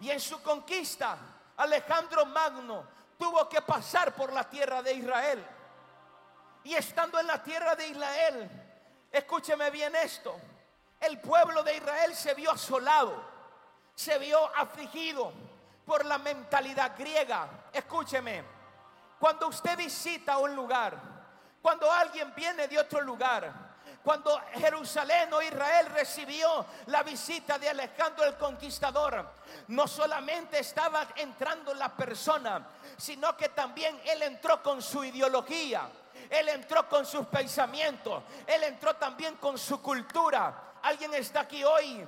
Y en su conquista, Alejandro Magno tuvo que pasar por la tierra de Israel. Y estando en la tierra de Israel, escúcheme bien esto, el pueblo de Israel se vio asolado, se vio afligido por la mentalidad griega. Escúcheme, cuando usted visita un lugar, cuando alguien viene de otro lugar, cuando Jerusalén o Israel recibió la visita de Alejandro el Conquistador, no solamente estaba entrando la persona, sino que también él entró con su ideología, él entró con sus pensamientos, él entró también con su cultura. Alguien está aquí hoy.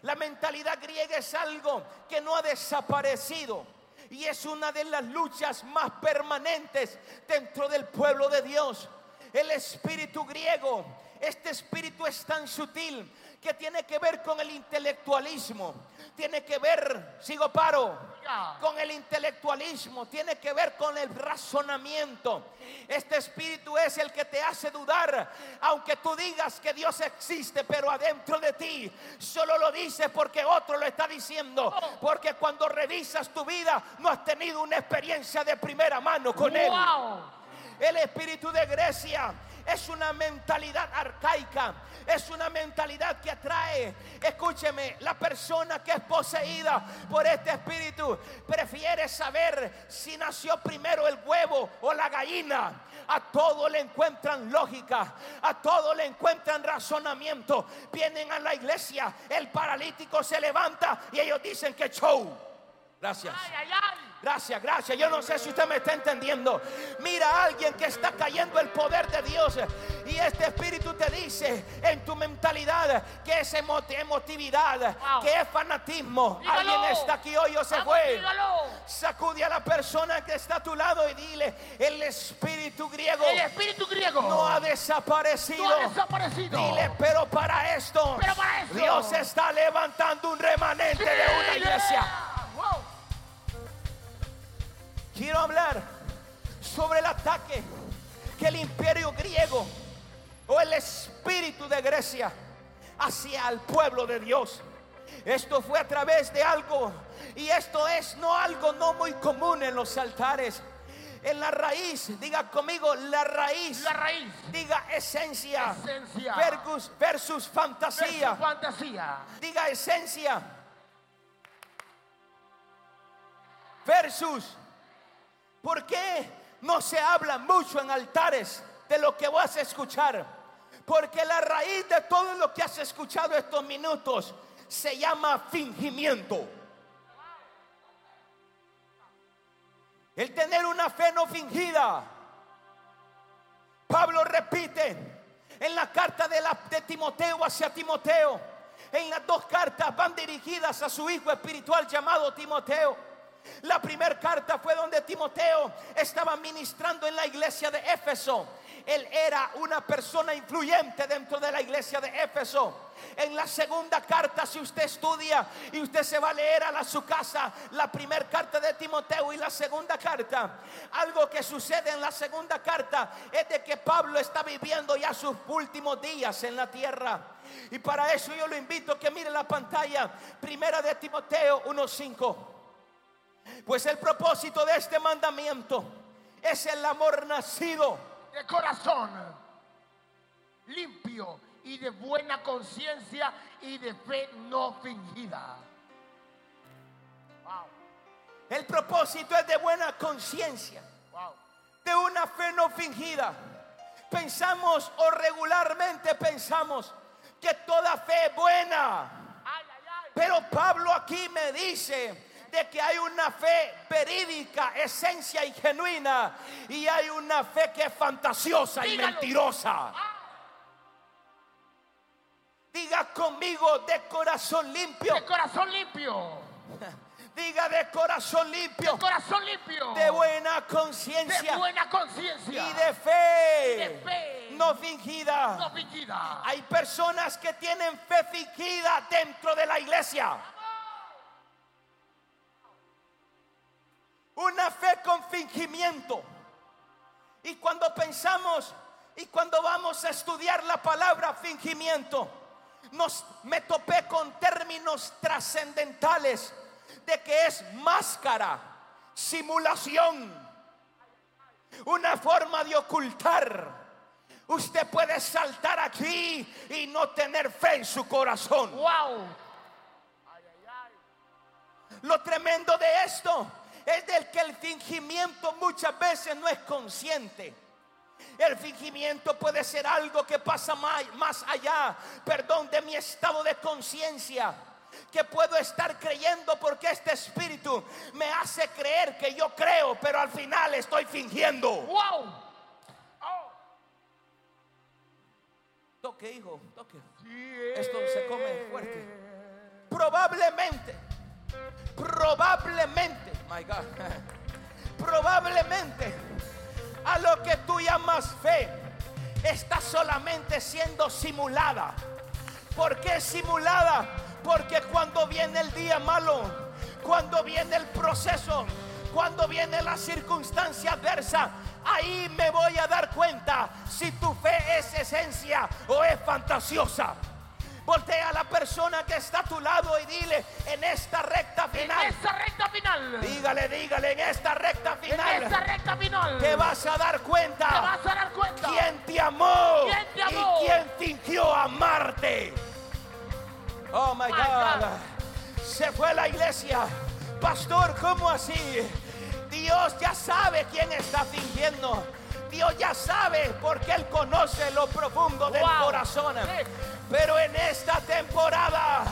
La mentalidad griega es algo que no ha desaparecido y es una de las luchas más permanentes dentro del pueblo de Dios. El espíritu griego este espíritu es tan sutil que tiene que ver con el intelectualismo, tiene que ver, sigo paro, con el intelectualismo, tiene que ver con el razonamiento. Este espíritu es el que te hace dudar, aunque tú digas que Dios existe, pero adentro de ti solo lo dice porque otro lo está diciendo, porque cuando revisas tu vida no has tenido una experiencia de primera mano con él. El espíritu de Grecia es una mentalidad arcaica, es una mentalidad que atrae. Escúcheme, la persona que es poseída por este espíritu prefiere saber si nació primero el huevo o la gallina. A todo le encuentran lógica, a todo le encuentran razonamiento. Vienen a la iglesia, el paralítico se levanta y ellos dicen que show. Gracias. Gracias, gracias. Yo no sé si usted me está entendiendo. Mira a alguien que está cayendo el poder de Dios. Y este espíritu te dice en tu mentalidad que es emotividad, que es fanatismo. Alguien está aquí hoy o se fue. Sacude a la persona que está a tu lado y dile, el espíritu griego. El espíritu griego no ha desaparecido. No ha desaparecido. Dile, pero para esto, pero para esto Dios está levantando un remanente de una iglesia. Quiero hablar sobre el ataque que el imperio griego o el espíritu de Grecia hacia el pueblo de Dios. Esto fue a través de algo y esto es no algo no muy común en los altares. En la raíz, diga conmigo la raíz. La raíz. Diga esencia. Esencia. Versus, versus fantasía. Versus fantasía. Diga esencia. Versus ¿Por qué no se habla mucho en altares de lo que vas a escuchar? Porque la raíz de todo lo que has escuchado estos minutos se llama fingimiento. El tener una fe no fingida. Pablo repite en la carta de, la, de Timoteo hacia Timoteo. En las dos cartas van dirigidas a su hijo espiritual llamado Timoteo. La primera carta fue donde Timoteo estaba ministrando en la iglesia de Éfeso. Él era una persona influyente dentro de la iglesia de Éfeso. En la segunda carta, si usted estudia y usted se va a leer a, su casa, la primera carta de Timoteo y la segunda carta, algo que sucede en la segunda carta es de que Pablo está viviendo ya sus últimos días en la tierra. Y para eso yo lo invito a que mire la pantalla, primera de Timoteo 1.5. Pues el propósito de este mandamiento es el amor nacido de corazón limpio y de buena conciencia y de fe no fingida. El propósito es de buena conciencia, de una fe no fingida. Pensamos o regularmente pensamos que toda fe es buena. Pero Pablo aquí me dice de que hay una fe verídica, esencia y genuina, y hay una fe que es fantasiosa y mentirosa. Diga conmigo de corazón limpio. De corazón limpio. Diga de corazón limpio. De corazón limpio. De buena conciencia. De buena conciencia. Y de fe. De fe. No fingida. No fingida. Hay personas que tienen fe fingida dentro de la iglesia. Una fe con fingimiento. Y cuando pensamos y cuando vamos a estudiar la palabra fingimiento, nos me topé con términos trascendentales de que es máscara, simulación, una forma de ocultar. Usted puede saltar aquí y no tener fe en su corazón. Wow. Lo tremendo de esto es del que el fingimiento muchas veces no es consciente. El fingimiento puede ser algo que pasa más, más allá, perdón, de mi estado de conciencia. Que puedo estar creyendo porque este espíritu me hace creer que yo creo, pero al final estoy fingiendo. Wow. Toque, hijo, toque. Esto se come fuerte. Probablemente, probablemente, my God, probablemente a lo que tú llamas fe está solamente siendo simulada. ¿Por qué simulada? Porque cuando viene el día malo, cuando viene el proceso, cuando viene la circunstancia adversa, ahí me voy a dar cuenta si tu fe es esencia o es fantasiosa. Voltea a la persona que está a tu lado y dile en esta recta En final. esta recta final. Dígale, dígale en esta recta En esta final. recta final. Te vas a dar Te cuenta vas a dar cuenta. quién te amó ¿Quién te amó? y quién fingió amarte. Oh my My God. God. Se fue a la iglesia. Pastor, ¿cómo así? Dios ya sabe quién está fingiendo. Dios ya sabe porque Él conoce lo profundo del Wow. corazón. Sí. Pero en esta temporada,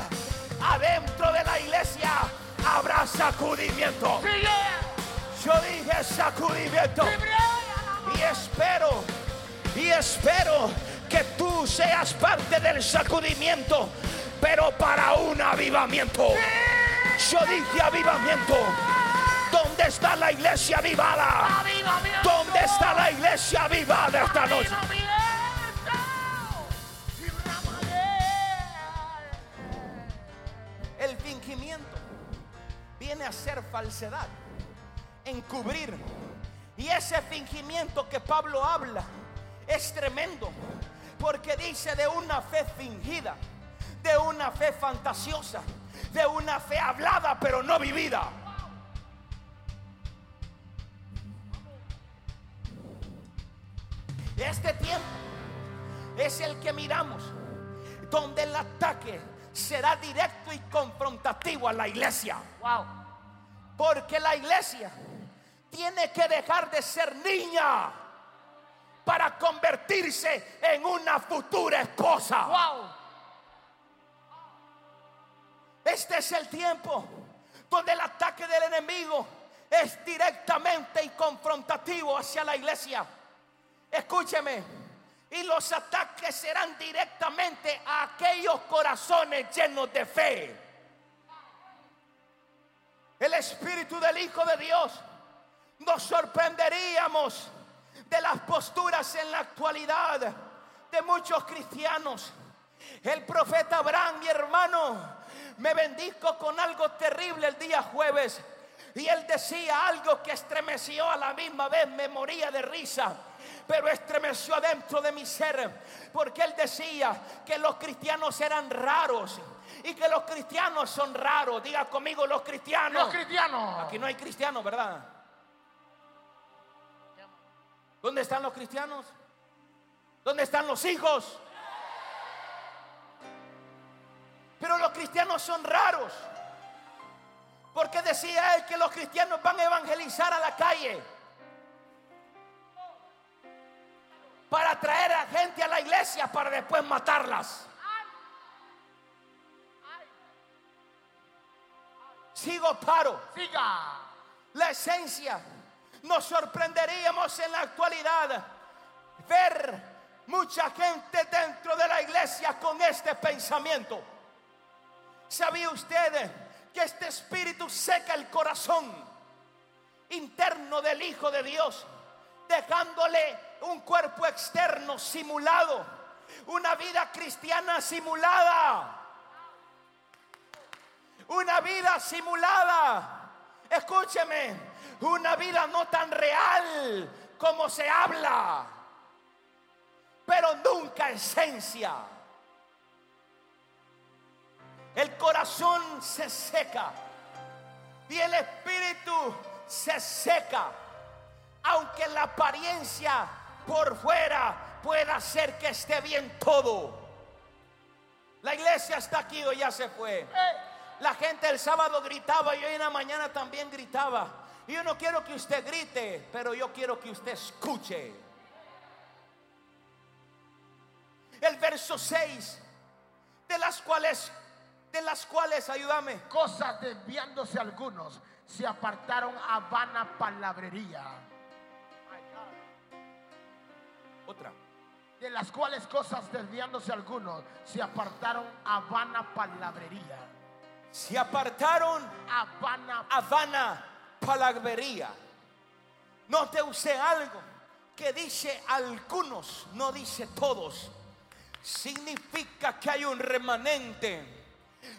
adentro de la iglesia, habrá sacudimiento. Yo dije sacudimiento. Y espero, y espero que tú seas parte del sacudimiento, pero para un avivamiento. Yo dije avivamiento. ¿Dónde está la iglesia avivada? ¿Dónde está la iglesia avivada esta noche? Viene a ser falsedad, encubrir. Y ese fingimiento que Pablo habla es tremendo, porque dice de una fe fingida, de una fe fantasiosa, de una fe hablada pero no vivida. Este tiempo es el que miramos, donde el ataque será directo y confrontativo a la iglesia. Wow. Porque la iglesia tiene que dejar de ser niña para convertirse en una futura esposa. Wow. Este es el tiempo donde el ataque del enemigo es directamente y confrontativo hacia la iglesia. Escúcheme, y los ataques serán directamente a aquellos corazones llenos de fe. El Espíritu del Hijo de Dios nos sorprenderíamos de las posturas en la actualidad de muchos cristianos. El profeta Abraham, mi hermano, me bendijo con algo terrible el día jueves. Y él decía algo que estremeció a la misma vez, me moría de risa, pero estremeció adentro de mi ser, porque él decía que los cristianos eran raros y que los cristianos son raros. Diga conmigo los cristianos. Los cristianos. Aquí no hay cristianos, ¿verdad? ¿Dónde están los cristianos? ¿Dónde están los hijos? Pero los cristianos son raros. Porque decía él que los cristianos van a evangelizar a la calle. Gente a la iglesia para después matarlas. Sigo paro. Siga. la esencia. Nos sorprenderíamos en la actualidad ver mucha gente dentro de la iglesia con este pensamiento. ¿Sabía usted que este espíritu seca el corazón interno del Hijo de Dios, dejándole un cuerpo externo simulado, una vida cristiana simulada? Una vida simulada. Escúcheme, una vida no tan real como se habla, pero nunca esencia. El corazón se seca y el espíritu se seca, aunque la apariencia por fuera pueda hacer que esté bien todo. La iglesia está aquí o ya se fue. La gente el sábado gritaba y hoy en la mañana también gritaba. Y yo no quiero que usted grite, pero yo quiero que usted escuche. El verso 6, de las cuales, de las cuales, ayúdame, Cosas desviándose algunos se apartaron a vana palabrería. Otra. De las cuales cosas desviándose algunos se apartaron a vana palabrería. Se apartaron A vana a vana palabrería. Note usted algo que dice algunos, no dice todos. Significa que hay un remanente.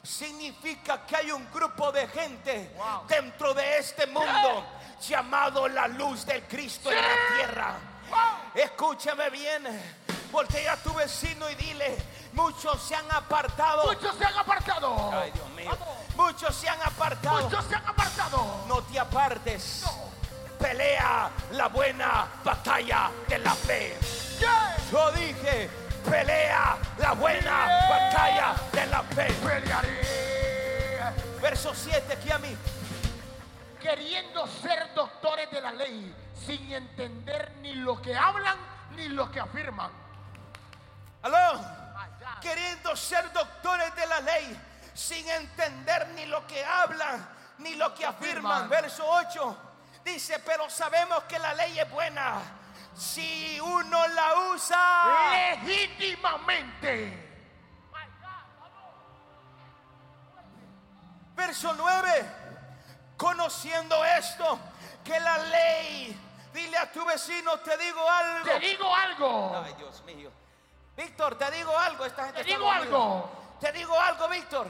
Significa que hay un grupo de gente Wow. dentro de este mundo llamado la luz del Cristo en la tierra. Escúchame bien, porque a tu vecino y dile, muchos se han apartado. Muchos se han apartado. Ay, Dios mío. Muchos se han apartado. Muchos se han apartado. No te apartes. Pelea la buena batalla de la fe. Yeah. Yo dije, pelea la buena Yeah. batalla de la fe. Pelearé. Verso 7 aquí a mí. Queriendo ser doctores de la ley sin entender ni lo que hablan ni lo que afirman. Aló. Queriendo ser doctores de la ley sin entender ni lo que hablan ni lo que afirman. Verso 8 dice, pero sabemos que la ley es buena si uno la usa. Legítimamente. Verso 9. Conociendo esto, que la ley, dile a tu vecino, te digo algo. Te digo algo. Ay, Dios mío. Víctor, te digo algo. Esta gente Te está digo algo. Te digo algo, Víctor.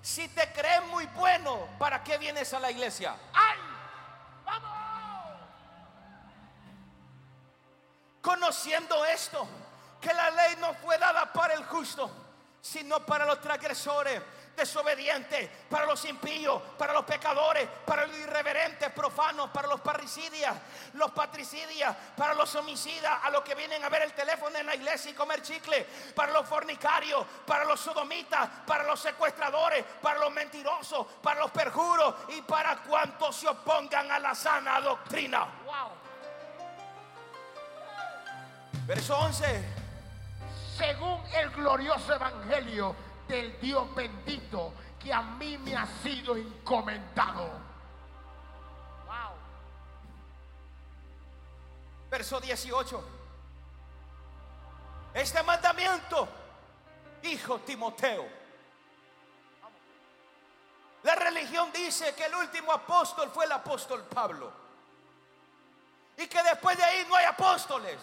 Si te crees muy bueno, ¿para qué vienes a la iglesia? ¡Ay! ¡Vamos! Conociendo esto, que la ley no fue dada para el justo, sino para los transgresores, desobedientes, para los impíos, para los pecadores, para los irreverentes, profanos, para los parricidias, los patricidias, para los homicidas, a los que vienen a ver el teléfono en la iglesia y comer chicle, para los fornicarios, para los sodomitas, para los secuestradores, para los mentirosos, para los perjuros y para cuantos se opongan a la sana doctrina. ¡Wow! Verso 11. Según el glorioso evangelio del Dios bendito que a mí me ha sido encomendado. ¡Wow! Verso 18. Este mandamiento, hijo Timoteo. La religión dice que el último apóstol fue el apóstol Pablo. Y que después de ahí no hay apóstoles.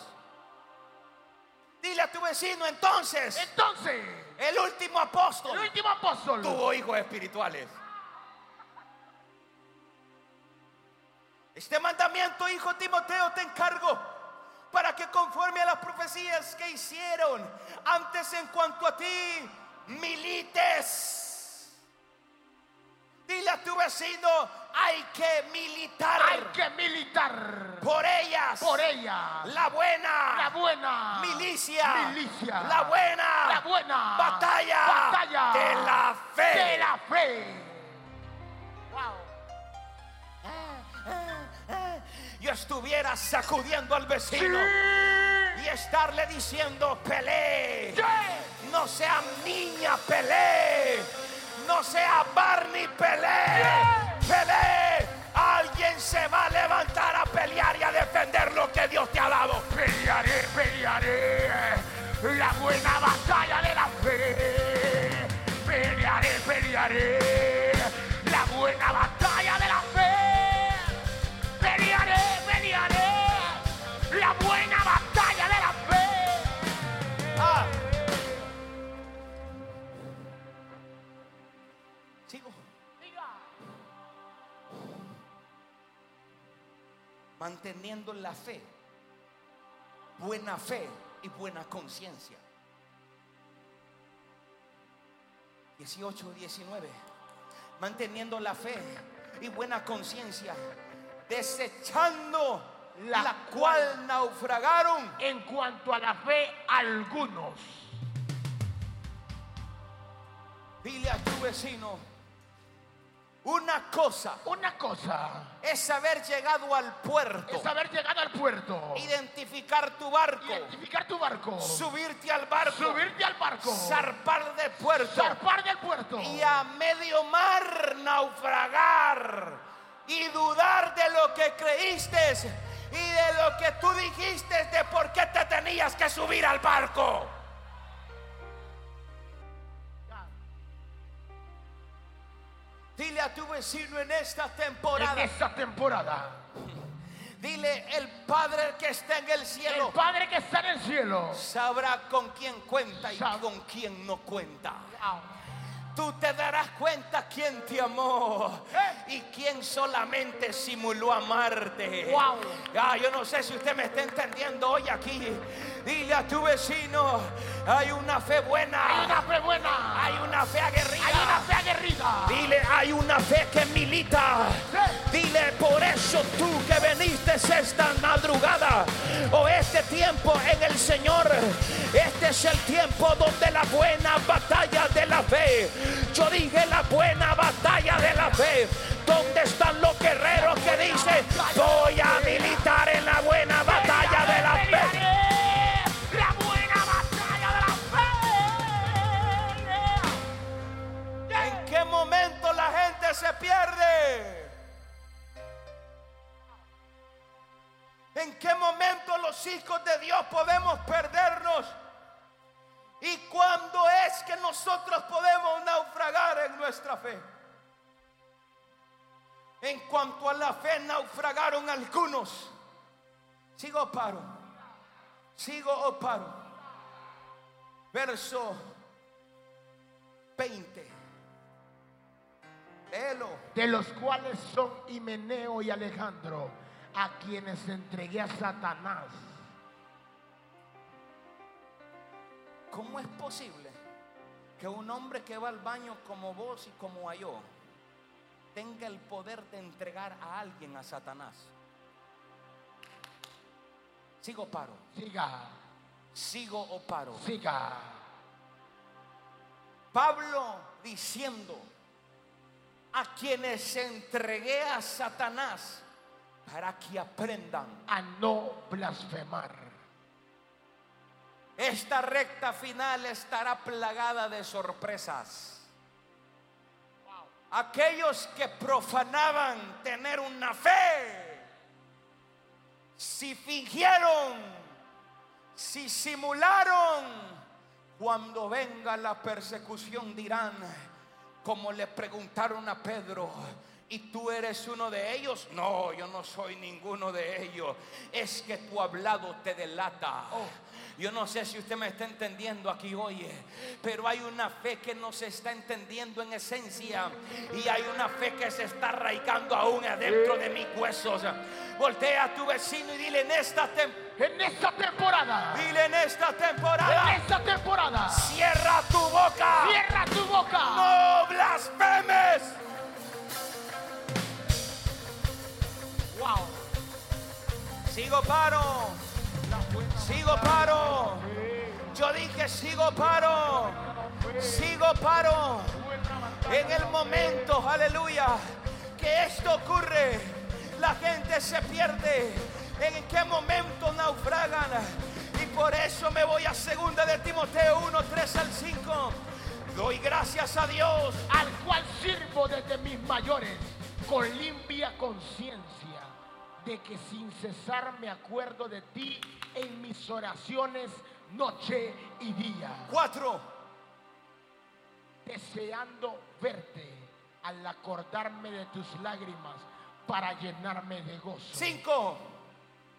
Dile a tu vecino entonces, Entonces, el último apóstol el último apóstol tuvo hijos espirituales. Este mandamiento, hijo Timoteo, te encargo para que conforme a las profecías que hicieron antes en cuanto a ti, milites. Dile a tu vecino, hay que militar hay que militar por ellas. por ella. La buena. La buena milicia, milicia, la buena, la buena batalla, batalla de la fe. de la fe. Wow. Yo estuviera sacudiendo al vecino y estarle diciendo, pelee, no sea niña, pelee, no sea Barney, pelee, pelee. Alguien se va a levantar a pelear y a defender lo que Dios te ha dado. Pelearé, pelearé la buena batalla de la fe. Pelearé, pelearé la buena batalla Manteniendo la fe, buena fe y buena conciencia. 18 y 19. Manteniendo la fe, y buena conciencia, desechando La la, cual naufragaron. En cuanto a la fe, algunos. Dile a tu vecino, una cosa Una cosa es haber llegado al puerto, es haber llegado al puerto, identificar tu barco, identificar tu barco, subirte al barco, subirte al barco, zarpar del puerto zarpar del puerto. y a medio mar naufragar y dudar de lo que creíste y de lo que tú dijiste de por qué te tenías que subir al barco. Dile a tu vecino en esta en temporada, esta temporada. dile el Padre que está en el El cielo Padre que está en el cielo. sabrá con quién cuenta y Sab- con quién no cuenta. Tú te darás cuenta quién te amó Eh. y quién solamente simuló amarte. Wow. Ah, yo no sé si usted me está entendiendo hoy aquí. Dile a tu vecino, hay una fe buena, Hay una fe buena. hay una fe aguerrida. Hay una fe aguerrida. Dile, hay una fe que milita. Sí. Dile, por eso tú que veniste esta madrugada o este tiempo en el Señor, este es el tiempo donde la buena batalla de la fe. Yo dije la buena batalla de la fe. ¿Dónde están los guerreros que dicen, voy a militar en la buena se pierde? ¿En qué momento los hijos de Dios podemos perdernos? ¿Y cuándo es que nosotros podemos naufragar en nuestra fe? En cuanto a la fe, naufragaron algunos. Sigo o paro. Sigo o paro. Verso 20. De los cuales son Himeneo y Alejandro, a quienes entregué a Satanás. ¿Cómo es posible que un hombre que va al baño como vos y como yo tenga el poder de entregar a alguien a Satanás? Sigo o paro. Siga, Sigo o paro. siga. Pablo diciendo a quienes entregué a Satanás para que aprendan. A no blasfemar. Esta recta final estará plagada de sorpresas. Aquellos que profanaban tener una fe, si fingieron, si simularon, cuando venga la persecución dirán, como le preguntaron a Pedro, ¿y tú eres uno de ellos? No, yo no soy ninguno de ellos. Es que tu hablado te delata. Yo no sé si usted me está entendiendo aquí hoy, pero hay una fe que no se está entendiendo en esencia y hay una fe que se está arraigando aún adentro de mis huesos. Voltea a tu vecino y dile en esta tem- En esta temporada, dile en esta en temporada, esta temporada, cierra tu boca. cierra tu boca. No blasfemes. Wow. Sigo paro. Sigo paro. Yo dije sigo paro. Sigo paro. En el momento, aleluya, que esto ocurre, la gente se pierde. ¿En qué momento naufragan? Y por eso me voy a segunda de Timoteo 1, 3 al 5. Doy gracias a Dios. Al cual sirvo desde mis mayores con limpia conciencia de que sin cesar me acuerdo de ti en mis oraciones noche y día, 4, deseando verte al acordarme de tus lágrimas para llenarme de gozo, 5,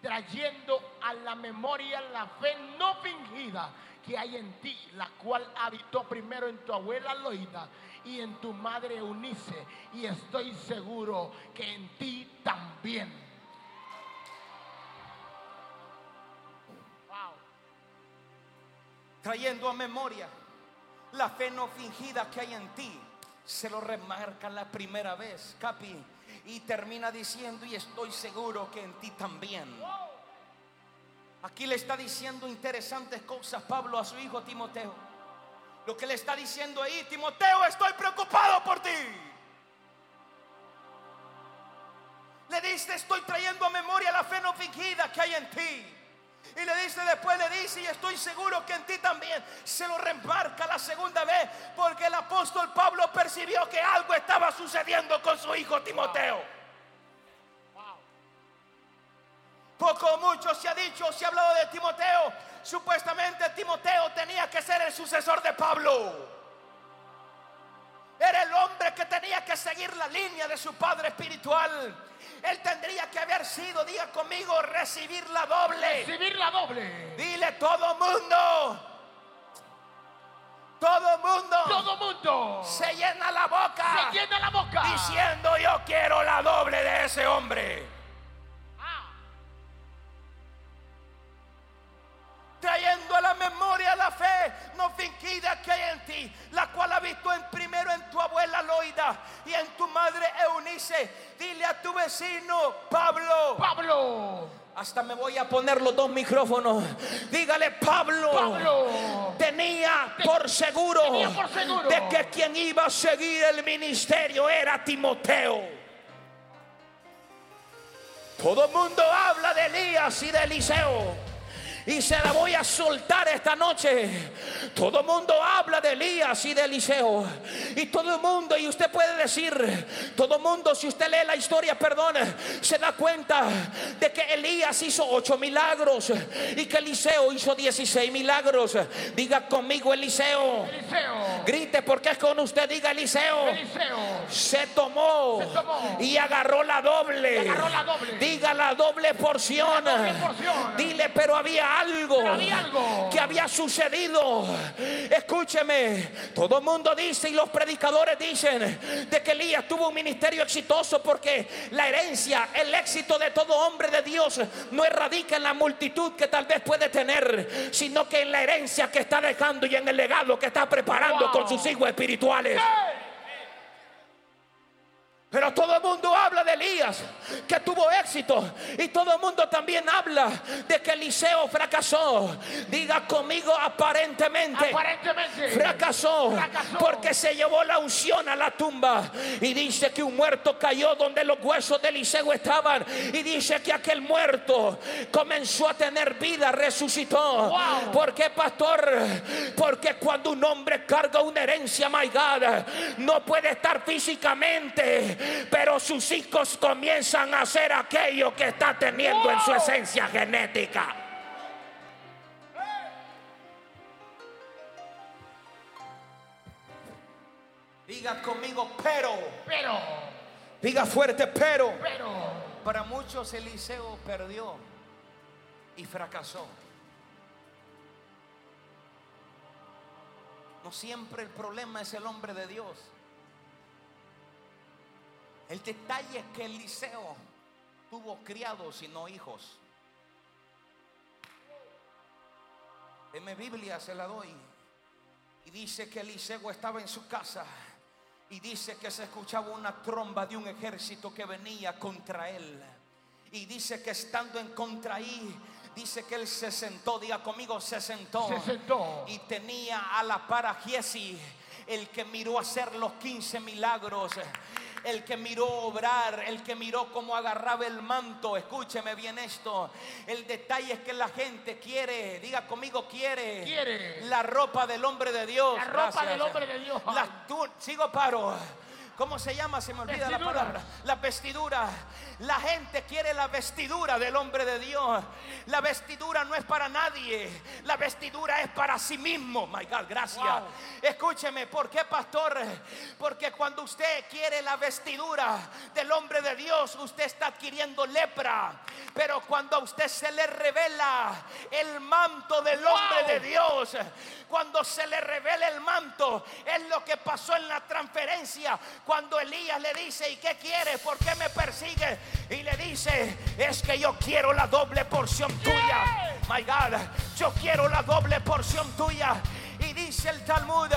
trayendo a la memoria la fe no fingida que hay en ti, la cual habitó primero en tu abuela Loida y en tu madre Eunice, y estoy seguro que en ti también. Wow. trayendo a memoria la fe no fingida que hay en ti. Se lo remarca la primera vez, Capi. Y termina diciendo, y estoy seguro que en ti también. Aquí le está diciendo interesantes cosas Pablo a su hijo Timoteo. Lo que le está diciendo ahí, Timoteo, estoy preocupado por ti. Le dice, estoy trayendo a memoria la fe no fingida que hay en ti. Y le dice después, le dice, y estoy seguro que en ti también se lo remarca la segunda vez, porque el apóstol Pablo percibió que algo estaba sucediendo con su hijo Timoteo. Poco o mucho se ha dicho, se ha hablado de Timoteo. Supuestamente Timoteo tenía que ser el sucesor de Pablo. Era el hombre que tenía que seguir la línea de su padre espiritual. Él tendría que haber sido, diga conmigo, recibir la doble. Recibir la doble. Dile todo mundo. Todo mundo. Todo mundo. Se llena la boca. Se llena la boca. Diciendo yo quiero la doble de ese hombre. Y en tu madre Eunice. Dile a tu vecino Pablo. Pablo. Hasta me voy a poner los dos micrófonos. Dígale Pablo. Pablo. Tenía por seguro, tenía por seguro. de que quien iba a seguir el ministerio era Timoteo. Todo el mundo habla de Elías y de Eliseo. Y se la voy a soltar esta noche. Todo el mundo habla de Elías y de Eliseo. Y todo el mundo, y usted puede decir, todo el mundo, si usted lee la historia, perdón, se da cuenta de que Elías hizo ocho milagros y que Eliseo hizo 16 milagros. Diga conmigo Eliseo. Eliseo. Grite porque es con usted, diga Eliseo. Eliseo. Se tomó, Se tomó. y agarró la doble. Agarró la doble. Diga la doble porción. La doble porción. Dile, pero había algo, había algo. que había sucedido. Escúcheme, todo el mundo dice y los predicadores dicen de que Elías tuvo un ministerio exitoso porque la herencia, el éxito de todo hombre de Dios no radica en la multitud que tal vez puede tener, sino que en la herencia que está dejando y en el legado que está preparando Wow. con sus hijos espirituales. Pero todo el mundo habla de Elías, que tuvo éxito. Y todo el mundo también habla de que Eliseo fracasó. Diga conmigo aparentemente. Aparentemente. Fracasó, Fracasó. porque se llevó la unción a la tumba y dice que un muerto cayó donde los huesos de Eliseo estaban y dice que aquel muerto comenzó a tener vida, resucitó. Wow. ¿Por qué, pastor? Porque cuando un hombre carga una herencia, my God, no puede estar físicamente, pero sus hijos comienzan a hacer aquello que está teniendo en su esencia genética. Diga conmigo, pero. Pero. Diga fuerte, pero. Pero. Para muchos Eliseo perdió y fracasó. No siempre el problema es el hombre de Dios. El detalle es que Eliseo tuvo criados y no hijos. En mi Biblia se la doy. Y dice que Eliseo estaba en su casa. Y dice que se escuchaba una tromba de un ejército que venía contra él. Y dice que estando en contra ahí, dice que él se sentó, diga conmigo, se sentó. Se sentó. Y tenía a la par a Giesi, el que miró hacer los 15 milagros. El que miró obrar, el que miró cómo agarraba el manto. Escúcheme bien esto. El detalle es que la gente quiere, diga conmigo, quiere. Quiere. La ropa del hombre de Dios. La ropa del hombre de Dios. Las tu- sigo paro. ¿Cómo se llama? Se me olvida la palabra. La vestidura. La gente quiere la vestidura del hombre de Dios. La vestidura no es para nadie. La vestidura es para sí mismo. My God, gracias. Wow. Escúcheme, ¿por qué, pastor? Porque cuando usted quiere la vestidura del hombre de Dios, usted está adquiriendo lepra. Pero cuando a usted se le revela el manto del hombre Wow. de Dios, cuando se le revela el manto, es lo que pasó en la transferencia. Cuando Elías le dice, ¿y qué quiere? ¿Por qué me persigue? Y le dice, es que yo quiero la doble porción tuya. My God, yo quiero la doble porción tuya. Y dice el Talmud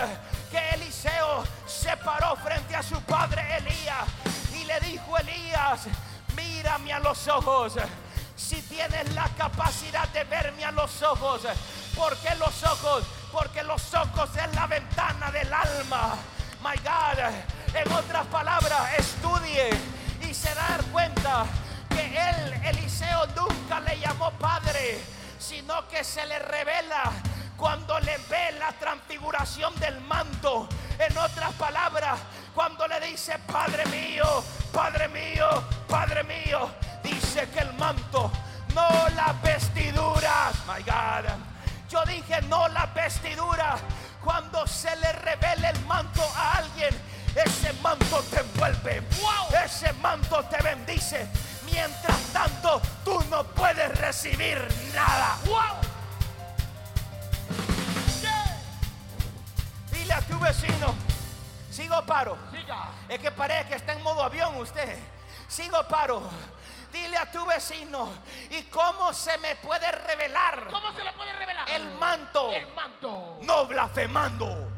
que Eliseo se paró frente a su padre Elías Y le dijo Elías, mírame a los ojos. Si tienes la capacidad de verme a los ojos, ¿por qué los ojos? Porque los ojos es la ventana del alma. My God, en otras palabras, estudie y se da cuenta que él, Eliseo, nunca le llamó padre, sino que se le revela cuando le ve la transfiguración del manto. En otras palabras, cuando le dice, Padre mío, Padre mío, Padre mío, dice que el manto, no las vestiduras, my God. Yo dije, no las vestiduras. Cuando se le revela el manto a alguien, ese manto te envuelve. Ese manto te bendice. Mientras tanto, tú no puedes recibir nada. Dile a tu vecino, sigo paro. Siga. Es que parece que está en modo avión usted. Sigo paro. Dile a tu vecino, ¿y cómo se me puede revelar ¿Cómo se le puede revelar? el manto? El manto. No blasfemando.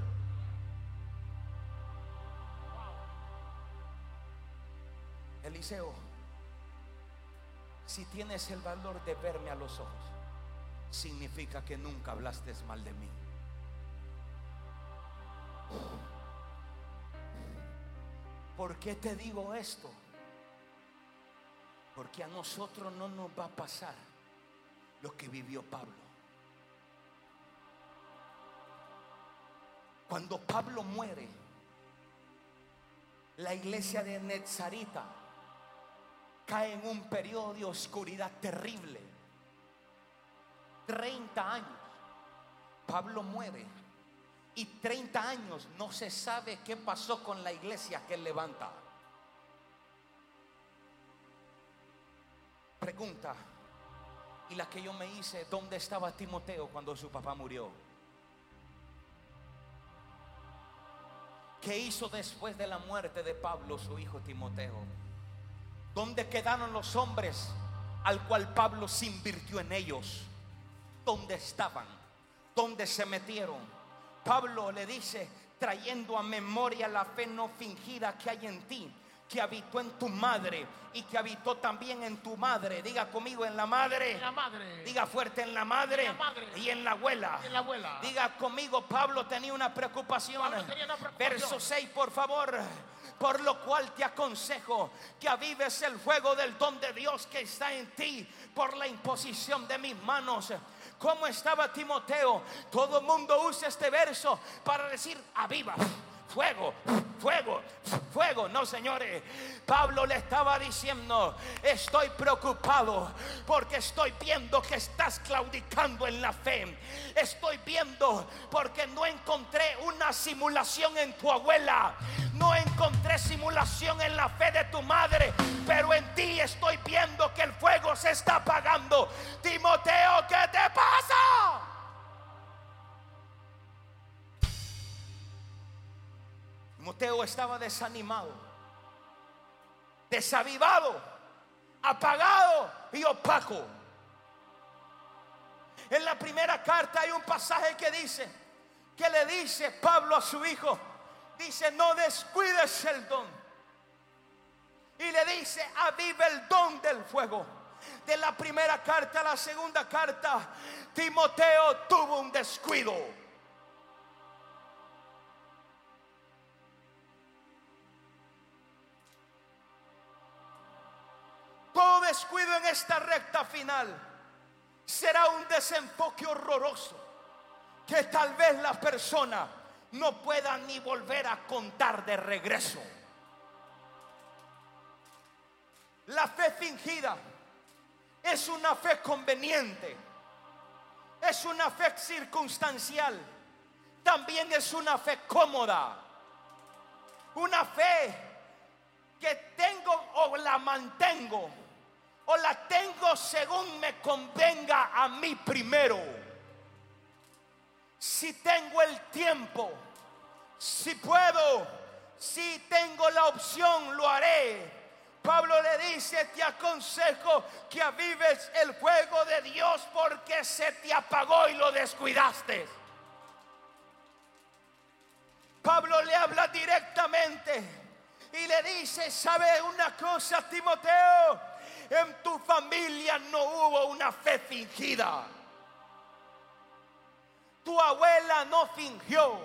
Eliseo, si tienes el valor de verme a los ojos, significa que nunca hablaste mal de mí. ¿Por qué te digo esto? Porque a nosotros no nos va a pasar lo que vivió Pablo. Cuando Pablo muere, la iglesia de Netzarita cae en un periodo de oscuridad terrible. 30 años. Pablo muere. Y 30 años no se sabe qué pasó con la iglesia que él levanta. Pregunta. Y la que yo me hice, ¿dónde estaba Timoteo cuando su papá murió? ¿Qué hizo después de la muerte de Pablo, su hijo Timoteo? ¿Dónde quedaron los hombres al cual Pablo se invirtió en ellos? ¿Dónde estaban? ¿Dónde se metieron? Pablo le dice, trayendo a memoria la fe no fingida que hay en ti, que habitó en tu madre y que habitó también en tu madre. Diga conmigo en la madre. En la madre. Diga fuerte en la madre, En la madre. y en la abuela. En la abuela. Diga conmigo, Pablo tenía una preocupación. Pablo tenía una preocupación. Verso 6, por favor. Por lo cual te aconsejo que avives el fuego del don de Dios que está en ti por la imposición de mis manos. ¿Cómo estaba Timoteo? Todo el mundo usa este verso para decir aviva. Fuego, fuego, fuego. No, señores. Pablo le estaba diciendo, estoy preocupado porque estoy viendo que estás claudicando en la fe. Estoy viendo porque no encontré una simulación en tu abuela. No encontré simulación en la fe de tu madre. Pero en ti estoy viendo que el fuego se está apagando. Timoteo, ¿qué te pasa? Timoteo estaba desanimado, desavivado, apagado y opaco. En la primera carta hay un pasaje que dice, que le dice Pablo a su hijo, dice, no descuides el don. Y le dice, aviva el don del fuego. De la primera carta a la segunda carta, Timoteo tuvo un descuido. Todo descuido en esta recta final será un desenfoque horroroso que tal vez la persona no pueda ni volver a contar de regreso. La fe fingida es una fe conveniente, es una fe circunstancial, también es una fe cómoda, una fe que tengo o la mantengo o la tengo según me convenga a mí primero. Si tengo el tiempo, si puedo, si tengo la opción, lo haré. Pablo le dice, te aconsejo que avives el fuego de Dios porque se te apagó y lo descuidaste. Pablo le habla directamente Y le dice, ¿sabe una cosa, Timoteo? En tu familia no hubo una fe fingida. Tu abuela no fingió.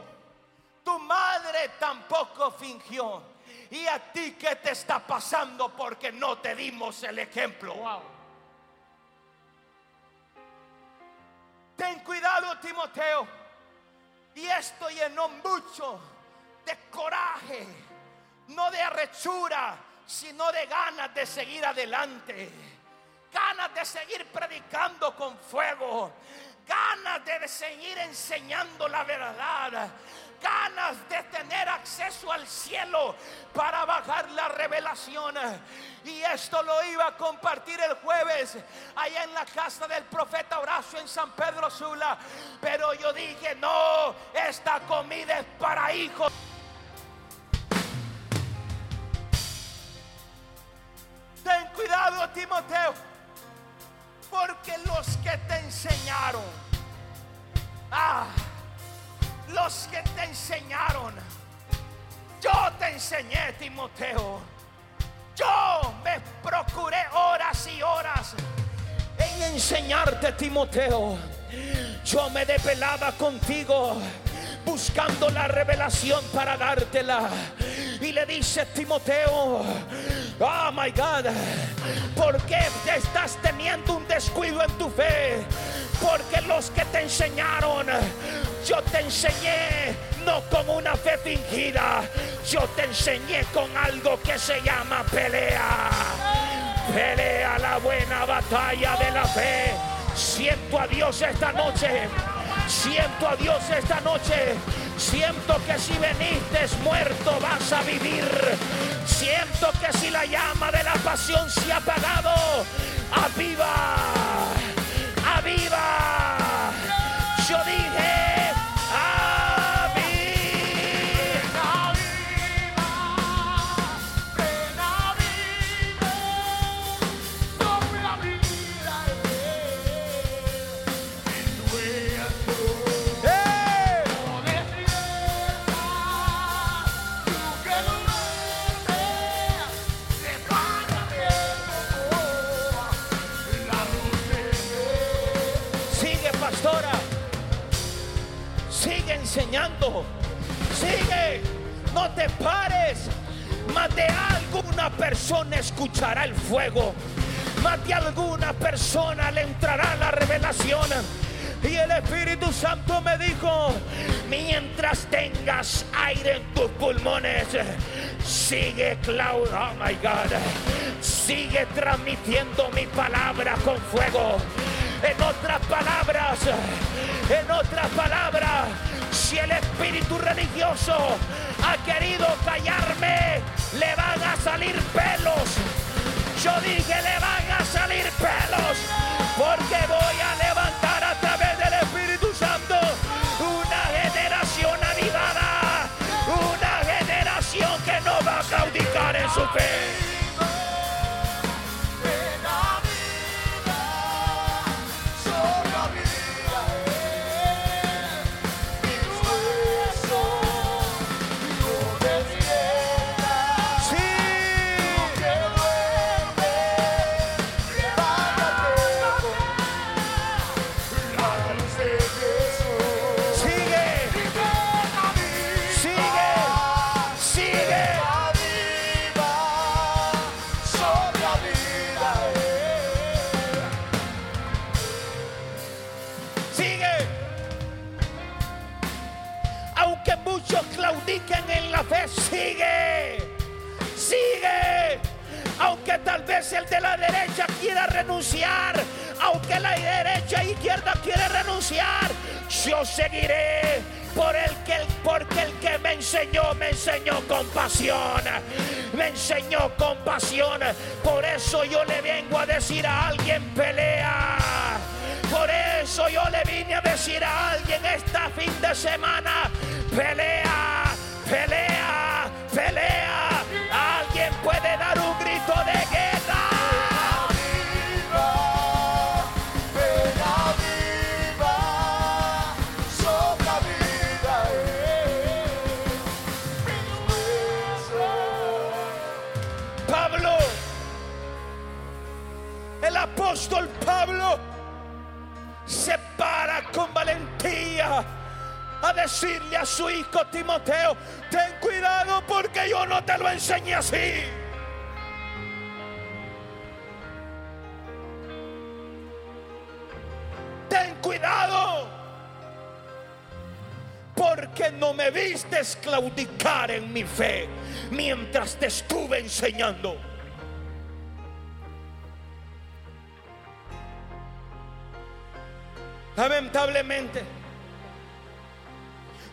Tu madre tampoco fingió. ¿Y a ti qué te está pasando porque no te dimos el ejemplo? Ten cuidado, Timoteo. Y esto llenó mucho de coraje, no de arrechura, sino de ganas de seguir adelante. Ganas de seguir predicando con fuego. Ganas de seguir enseñando la verdad ganas de tener acceso al cielo para bajar la revelación. Y esto lo iba a compartir el jueves allá en la casa del profeta Horacio en San Pedro Sula. Pero yo dije, no, esta comida es para hijos. Ten cuidado, Timoteo, porque los que te enseñaron, ah, los que te enseñaron. Yo te enseñé, Timoteo. Yo me procuré horas y horas en enseñarte, Timoteo. Yo me desvelaba contigo buscando la revelación para dártela. Y le dice Timoteo, oh my God, ¿por qué estás teniendo un descuido en tu fe? Porque los que te enseñaron, yo te enseñé no con una fe fingida, yo te enseñé con algo que se llama pelea. Pelea la buena batalla de la fe. Siento a Dios esta noche. Siento a Dios esta noche. Siento que si veniste muerto vas a vivir. Siento que si la llama de la pasión se ha apagado, aviva, aviva. De alguna persona escuchará el fuego. Más de alguna persona le entrará la revelación. Y el Espíritu Santo me dijo, mientras tengas aire en tus pulmones, sigue, Claudio, oh my God, sigue transmitiendo mi palabra con fuego. En otras palabras, en otras palabras, si el espíritu religioso ha querido callarme, le van a salir pelos. Yo dije, le van a salir pelos, porque voy a levantar aunque la derecha e izquierda quiere renunciar, yo seguiré por el que porque el que me enseñó me enseñó con pasión. Me enseñó con pasión. Por eso yo le vengo a decir a alguien pelea. Por eso yo le vine a decir a alguien esta fin de semana, pelea pelea, pelea. Decirle a su hijo Timoteo, ten cuidado porque yo no te lo enseñé así. Ten cuidado porque no me vistes claudicar en mi fe mientras te estuve enseñando. Lamentablemente,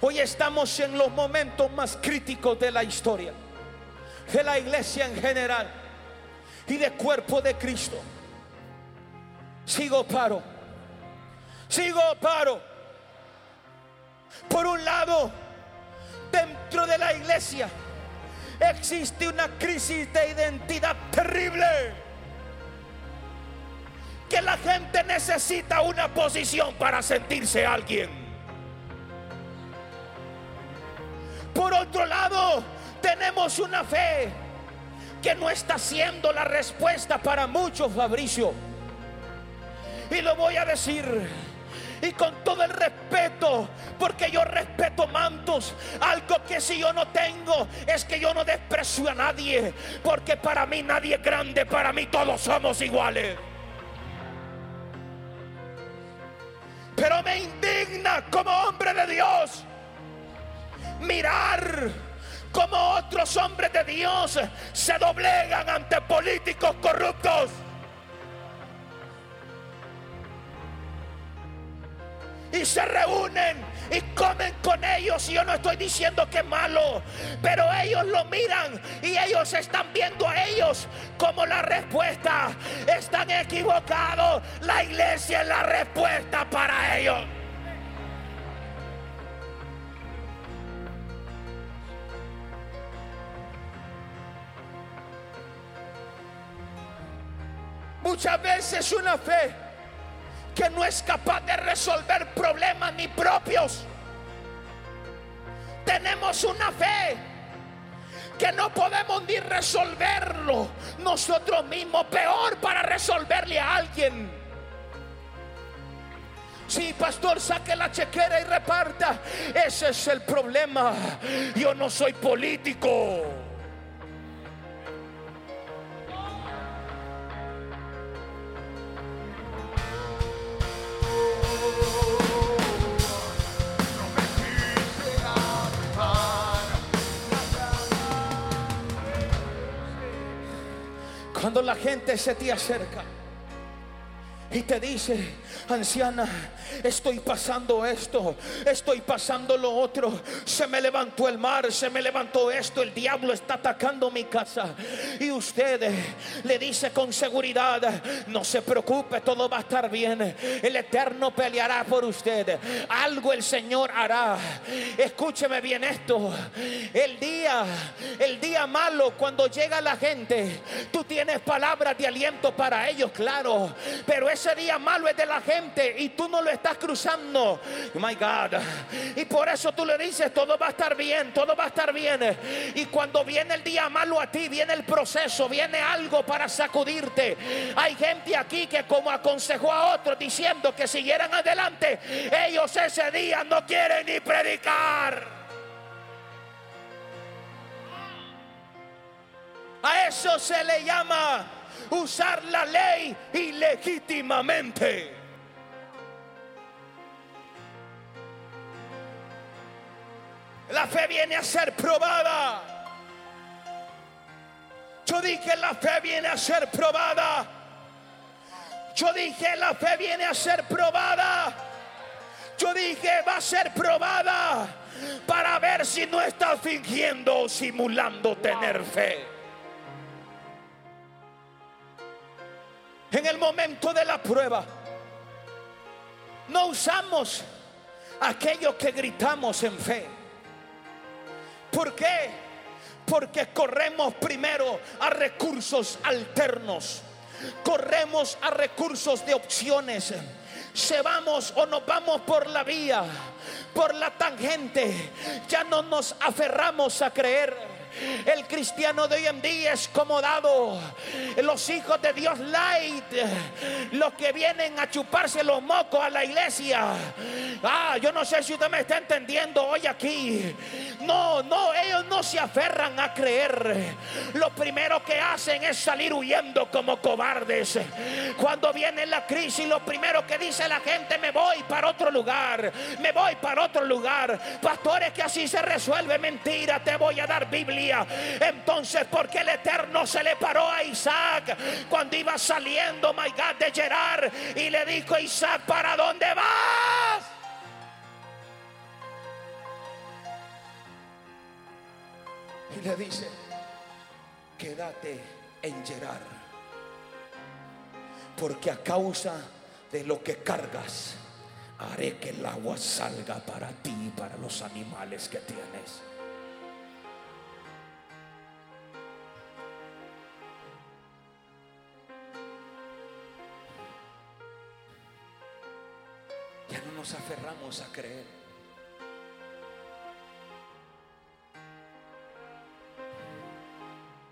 hoy estamos en los momentos más críticos de la historia, de la iglesia en general y de cuerpo de Cristo. Sigo paro, sigo paro. Por un lado, dentro de la iglesia existe una crisis de identidad terrible que la gente necesita una posición para sentirse alguien. Por otro lado, tenemos una fe que no está siendo la respuesta para muchos, Fabricio. Y lo voy a decir. Y con todo el respeto, porque yo respeto mantos. Algo que si yo no tengo es que yo no desprecio a nadie. Porque para mí nadie es grande, para mí todos somos iguales. Pero me indigna como hombre de Dios mirar como otros hombres de Dios se doblegan ante políticos corruptos. y se reúnen y comen con ellos. Y yo no estoy diciendo que es malo, pero ellos lo miran y ellos están viendo a ellos como la respuesta. Están equivocados. La iglesia es la respuesta para ellos. Muchas veces una fe que no es capaz de resolver problemas ni propios. Tenemos una fe que no podemos ni resolverlo nosotros mismos, peor para resolverle a alguien. Si pastor, saque la chequera y reparta. Ese es el problema. Yo no soy político. Cuando la gente se te acerca y te dice, anciana, estoy pasando esto, estoy pasando lo otro, se me levantó el mar, se me levantó esto, el diablo está atacando mi casa. Y usted le dice con seguridad, no se preocupe, todo va a estar bien, el Eterno peleará por usted, algo el Señor hará. Escúcheme bien esto, el día, el día malo cuando llega la gente, tú tienes palabras de aliento para ellos, claro, pero ese día malo es de la gente y tú no lo estás cruzando. My God. Y por eso tú le dices, todo va a estar bien, todo va a estar bien. Y cuando viene el día malo a ti, viene el proceso, viene algo para sacudirte. Hay gente aquí que como aconsejó a otros diciendo que siguieran adelante, ellos ese día no quieren ni predicar. A eso se le llama usar la ley ilegítimamente. La fe viene a ser probada. Yo dije, la fe viene a ser probada. Yo dije, la fe viene a ser probada. Yo dije, va a ser probada para ver si no está fingiendo o simulando tener fe. En el momento de la prueba, no usamos aquello que gritamos en fe. ¿Por qué? Porque corremos primero a recursos alternos. Corremos a recursos de opciones. Se vamos o nos vamos por la vía, por la tangente. Ya no nos aferramos a creer El cristiano de hoy en día es como dado. Los hijos de Dios light, los que vienen a chuparse los mocos a la iglesia. Ah, yo no sé si usted me está entendiendo hoy aquí. No, no, ellos no se aferran a creer. Lo primero que hacen es salir huyendo como cobardes. Cuando viene la crisis, lo primero que dice la gente, me voy para otro lugar, me voy para otro lugar. Pastores, que así se resuelve mentira, te voy a dar Biblia. Entonces, ¿por qué el Eterno se le paró a Isaac cuando iba saliendo, my God, de Gerar y le dijo, Isaac, ¿para dónde vas? Y le dice, quédate en Gerar, porque a causa de lo que cargas, haré que el agua salga para ti y para los animales que tienes. Nos aferramos a creer.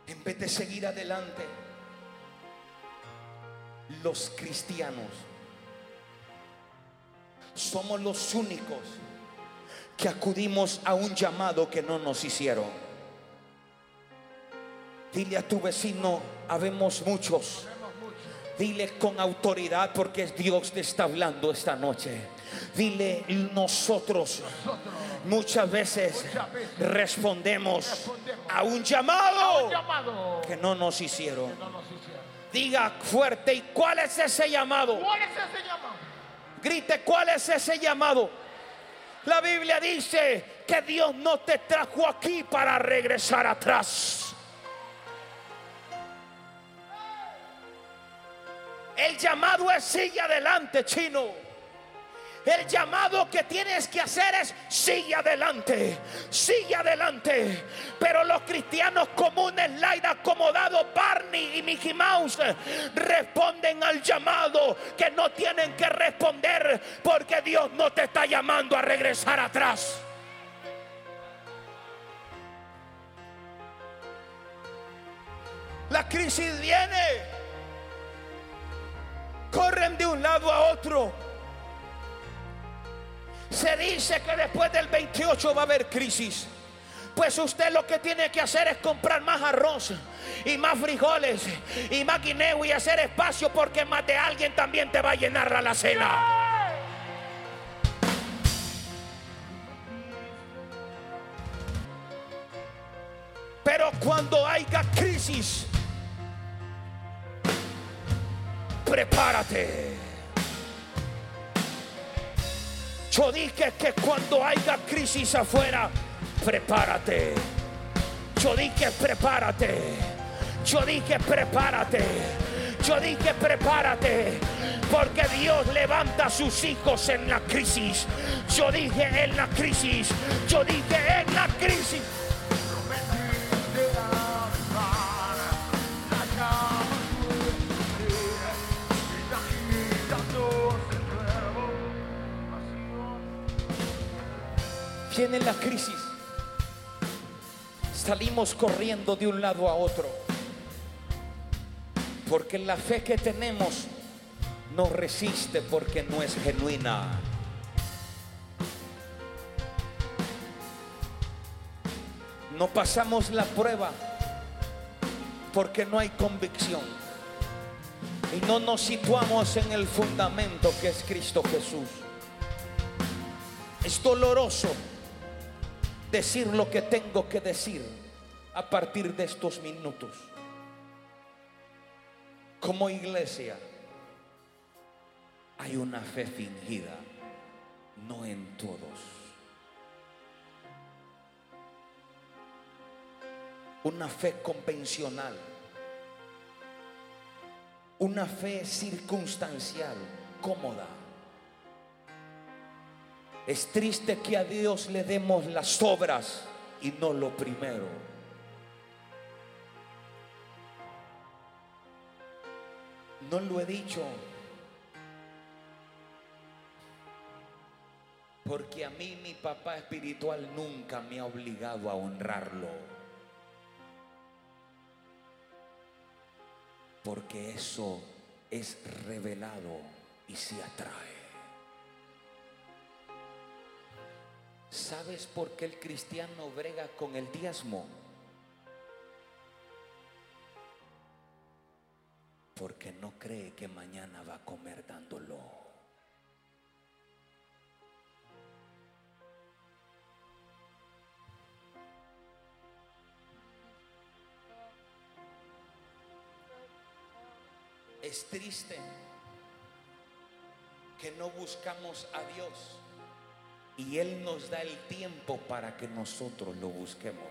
En vez de seguir adelante, los cristianos somos los únicos que acudimos a un llamado que no nos hicieron. Dile a tu vecino, habemos muchos. Dile con autoridad porque Dios te está hablando esta noche. Dile nosotros muchas veces respondemos a un llamado que no nos hicieron. Diga fuerte, ¿y cuál es ese llamado? ¿Cuál es ese llamado? Grite, ¿cuál es ese llamado? La Biblia dice que Dios no te trajo aquí para regresar atrás. El llamado es sigue adelante, chino. El llamado que tienes que hacer es sigue adelante, sigue adelante. Pero los cristianos comunes, Laida acomodado, Barney y Mickey Mouse, responden al llamado que no tienen que responder porque Dios no te está llamando a regresar atrás. La crisis viene. Corren de un lado a otro. Se dice que después del 28 va a haber crisis. Pues usted lo que tiene que hacer es comprar más arroz y más frijoles y más guineo y hacer espacio porque más de alguien también te va a llenar la cena. Pero cuando haya crisis, prepárate. Yo dije que cuando haya crisis afuera, prepárate. Yo dije prepárate. Yo dije prepárate. Yo dije prepárate. Porque Dios levanta a sus hijos en la crisis. Yo dije en la crisis. Yo dije en la crisis. Así Viene la crisis. Salimos corriendo de un lado a otro. Porque la fe que tenemos no resiste porque no es genuina. No pasamos la prueba porque no hay convicción. Y no nos situamos en el fundamento que es Cristo Jesús. Es doloroso decir lo que tengo que decir a partir de estos minutos. Como iglesia hay una fe fingida, no en todos. Una fe convencional. Una fe circunstancial, cómoda. Es triste que a Dios le demos las obras y no lo primero. No lo he dicho. Porque a mí mi papá espiritual nunca me ha obligado a honrarlo. Porque eso es revelado y se atrae. ¿Sabes por qué el cristiano brega con el diezmo? Porque no cree que mañana va a comer dándolo. Es triste que no buscamos a Dios y Él nos da el tiempo para que nosotros lo busquemos.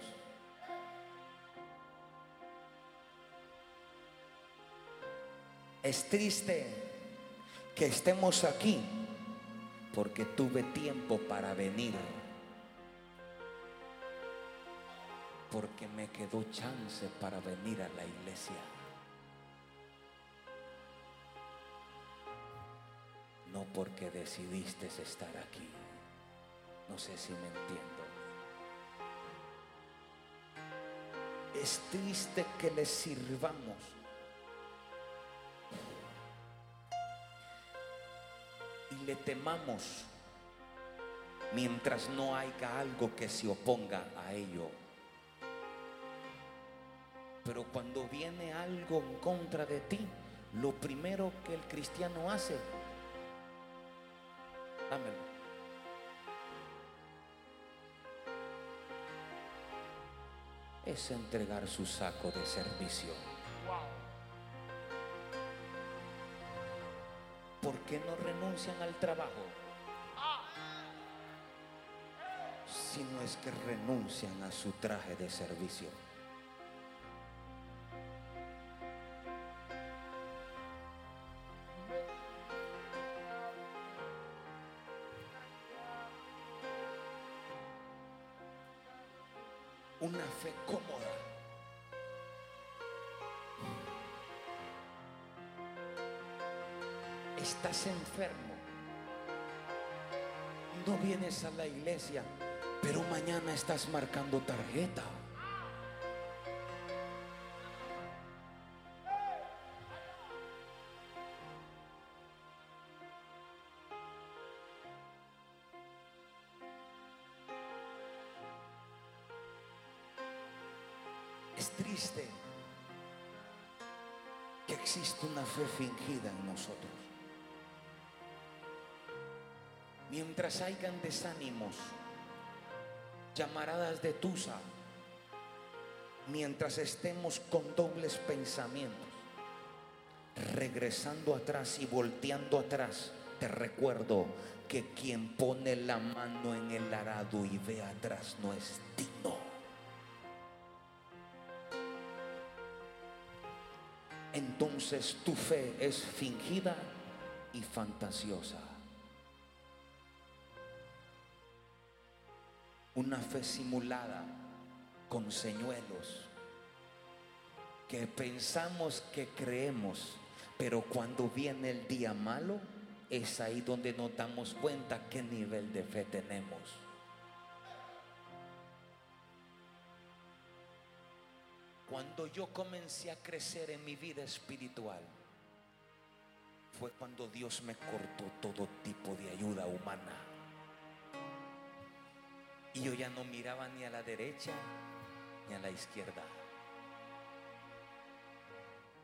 Es triste que estemos aquí porque tuve tiempo para venir. Porque me quedó chance para venir a la iglesia. No porque decidiste estar aquí. No sé si me entiendo. Es triste que le sirvamos. Y le temamos mientras no haya algo que se oponga a ello. Pero cuando viene algo en contra de ti, lo primero que el cristiano hace, dámelo. Entregar su saco de servicio. ¿Por qué no renuncian al trabajo? Si no es que renuncian a su traje de servicio. Una fe iglesia, pero mañana estás marcando tarjeta. Es triste que existe una fe fingida en nosotros. Mientras hayan desánimos, llamaradas de tusa, mientras estemos con dobles pensamientos, regresando atrás y volteando atrás, te recuerdo que quien pone la mano en el arado y ve atrás no es digno. Entonces tu fe es fingida y fantasiosa. Una fe simulada con señuelos que pensamos que creemos, pero cuando viene el día malo, es ahí donde nos damos cuenta qué nivel de fe tenemos. Cuando yo comencé a crecer en mi vida espiritual, fue cuando Dios me cortó todo tipo de ayuda humana. Y yo ya no miraba ni a la derecha ni a la izquierda.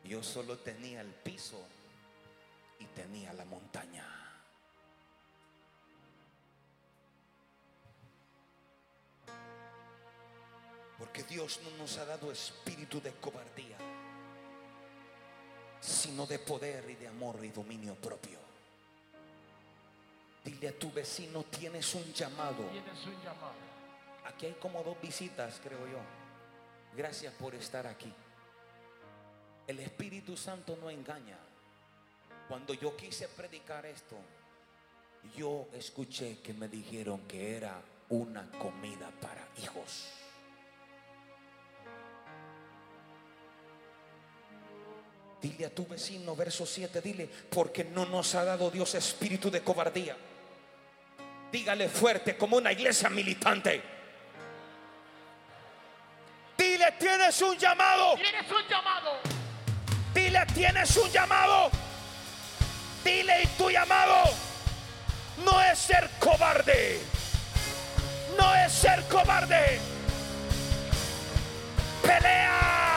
Yo solo tenía el piso y tenía la montaña. Porque Dios no nos ha dado espíritu de cobardía, sino de poder y de amor y dominio propio. Dile a tu vecino, tienes un llamado. Tienes un llamado. Aquí hay como dos visitas, creo yo. Gracias por estar aquí. El Espíritu Santo no engaña. Cuando yo quise predicar esto, yo escuché que me dijeron que era una comida para hijos. Dile a tu vecino, verso 7, dile, porque no nos ha dado Dios espíritu de cobardía. Dígale fuerte como una iglesia militante. Dile, tienes un llamado. Tienes un llamado. Dile, tienes un llamado. Dile, y tu llamado no es ser cobarde. No es ser cobarde. Pelea.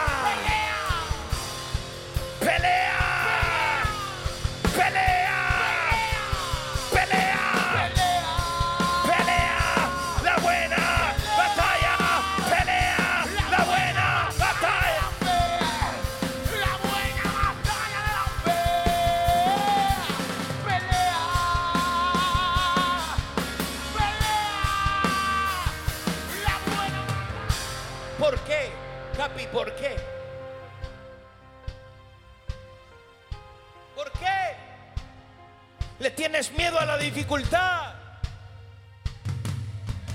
La dificultad?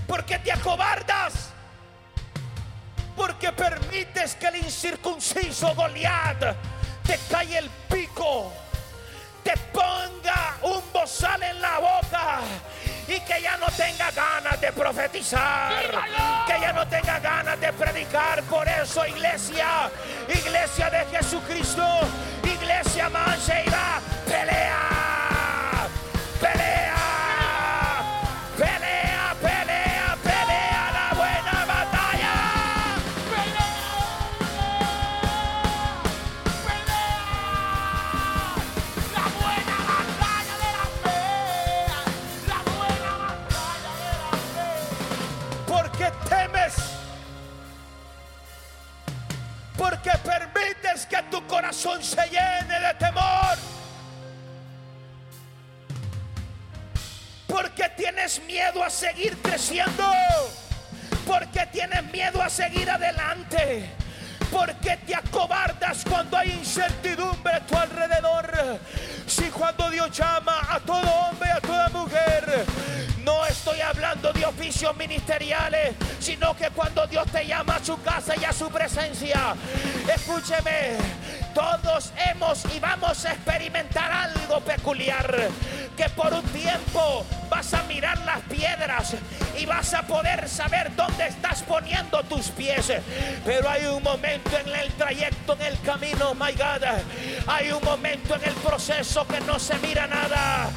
¿Por qué te acobardas? Porque permites que el incircunciso Goliat te calle el pico, te ponga un bozal en la boca y que ya no tenga ganas de profetizar, ¡Dígalo! que ya no tenga ganas de predicar. Por eso, iglesia, iglesia de Jesucristo, iglesia mancheira, pelea, corazón se llene de temor. Porque tienes miedo a seguir creciendo. Porque tienes miedo a seguir adelante. Porque te acobardas cuando hay incertidumbre a tu alrededor. Si cuando Dios llama a todo hombre, a toda mujer, no estoy hablando de oficios ministeriales, sino que cuando Dios te llama a su casa y a su presencia, escúcheme, todos hemos y vamos a experimentar algo peculiar, que por un tiempo vas a mirar las piedras y vas a poder saber dónde estás poniendo tus pies, pero hay un momento en el trayecto, en el camino, my God, hay un momento en el proceso que no se mira nada,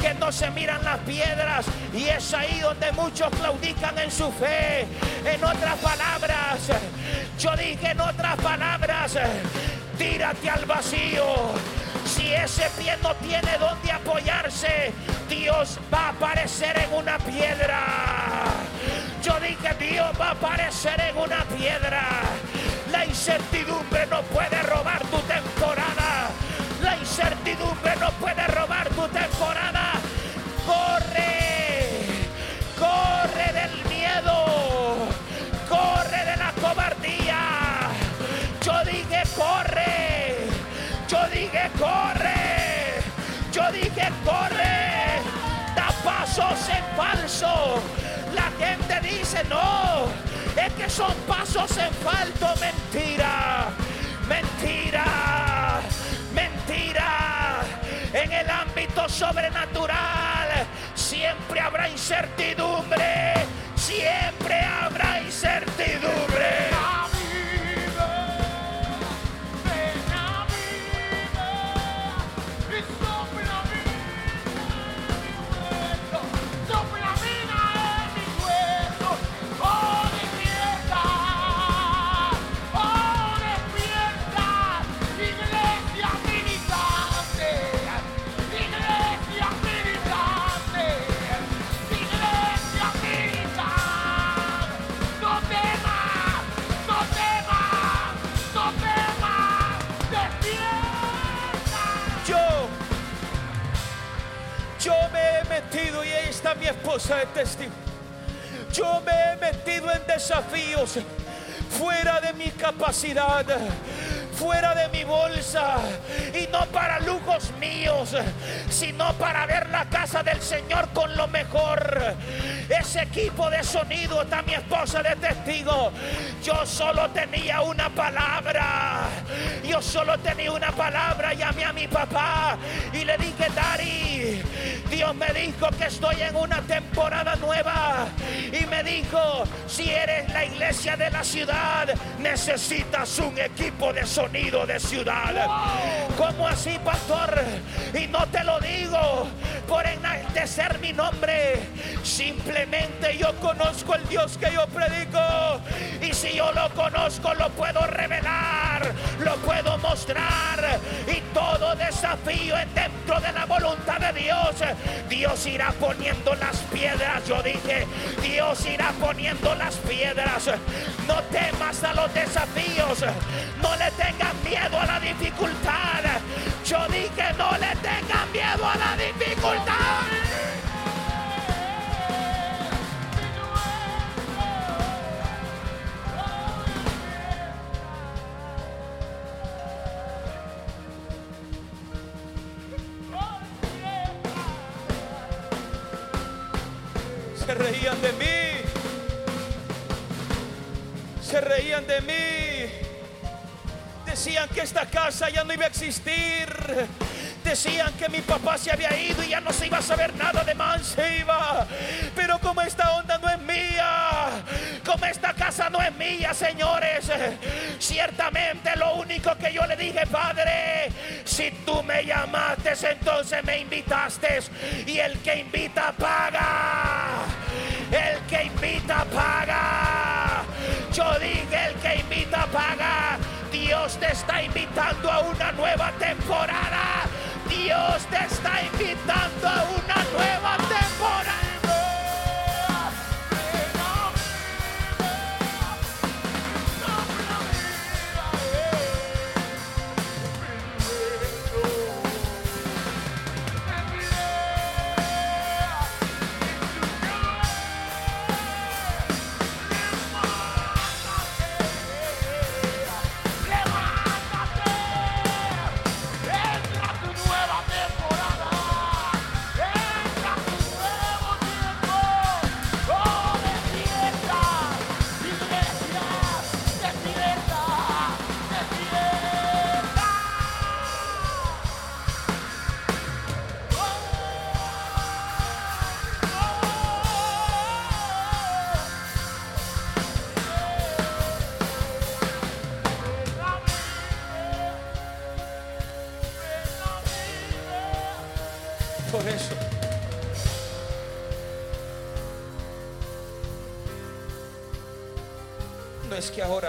que no se miran las piedras. Y es ahí donde muchos claudican en su fe. En otras palabras, yo dije en otras palabras, tírate al vacío. Si ese pie no tiene donde apoyarse, Dios va a aparecer en una piedra. Yo dije, Dios va a aparecer en una piedra. La incertidumbre no puede robar tu temporada. La incertidumbre no puede robar tu temporada. Corre, yo dije, corre. Da pasos en falso. La gente dice, no, es que son pasos en falso. Mentira, mentira, mentira. En el ámbito sobrenatural siempre habrá incertidumbre, siempre habrá incertidumbre. Desafíos fuera de mi capacidad, fuera de mi bolsa y no para lujos míos, sino para ver la casa del Señor con lo mejor. Ese equipo de sonido está mi esposa de testigo. Yo solo tenía una palabra. Yo solo tenía una palabra. Llamé a mi papá y le dije, Dari, Dios me dijo que estoy en una temporada nueva. Y me dijo, si eres la iglesia de la ciudad, necesitas un equipo de sonido de ciudad. ¿Cómo así, pastor? Y no te lo digo por enaltecer mi nombre. Simplemente yo conozco el Dios que yo predico. Y si yo lo conozco, lo puedo revelar, lo puedo mostrar. Y todo desafío es dentro de la voluntad de Dios. Dios irá poniendo las piedras. Yo dije, Dios irá poniendo las piedras. No temas a los desafíos. No le tengas miedo a la dificultad. Yo dije, no le tengan miedo a la dificultad. Se reían de mí. Se reían de mí. Decían que esta casa ya no iba a existir. Decían que mi papá se había ido y ya no se iba a saber nada de Manseiva. Pero como esta onda no es mía, como esta casa no es mía, señores, ciertamente lo único que yo le dije, Padre, si tú me llamaste, entonces me invitaste. Y el que invita paga. El que invita paga. Yo dije, el que invita paga. Dios te está invitando a una nueva temporada. Dios te está invitando a una nueva temporada.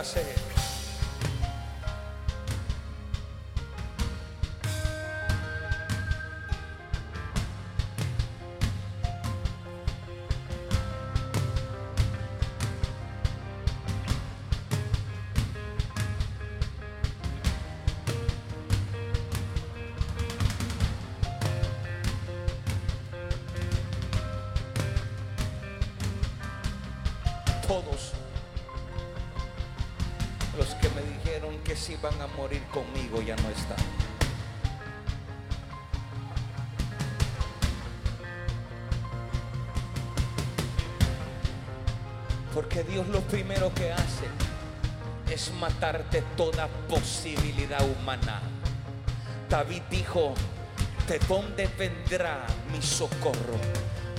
Es es matarte toda posibilidad humana. David dijo, ¿de dónde vendrá mi socorro?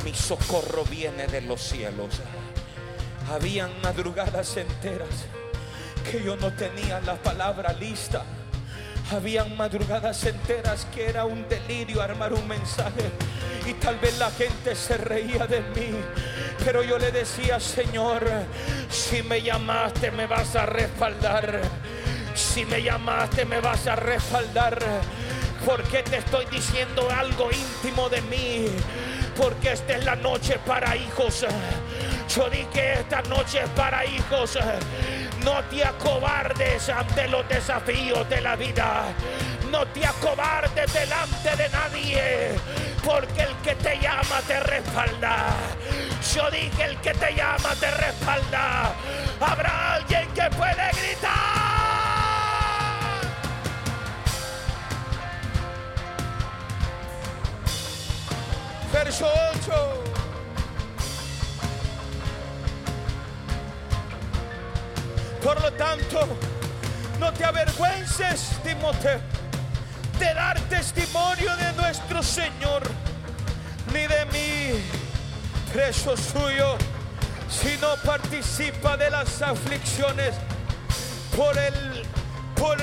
Mi socorro viene de los cielos. Habían madrugadas enteras que yo no tenía la palabra lista. Habían madrugadas enteras que era un delirio armar un mensaje. Y tal vez la gente se reía de mí. Pero yo le decía, Señor, si me llamaste me vas a respaldar. Si me llamaste me vas a respaldar. Porque te estoy diciendo algo íntimo de mí. Porque esta es la noche para hijos. Yo dije esta noche es para hijos. No te acobardes ante los desafíos de la vida. No te acobardes delante de nadie. Porque el que te llama te respalda. Yo dije el que te llama te respalda. Habrá alguien que puede gritar. Verso 8. Por lo tanto, no te avergüences, Timoteo, de dar testimonio de nuestro Señor, ni preso suyo, sino participa de las aflicciones por el, por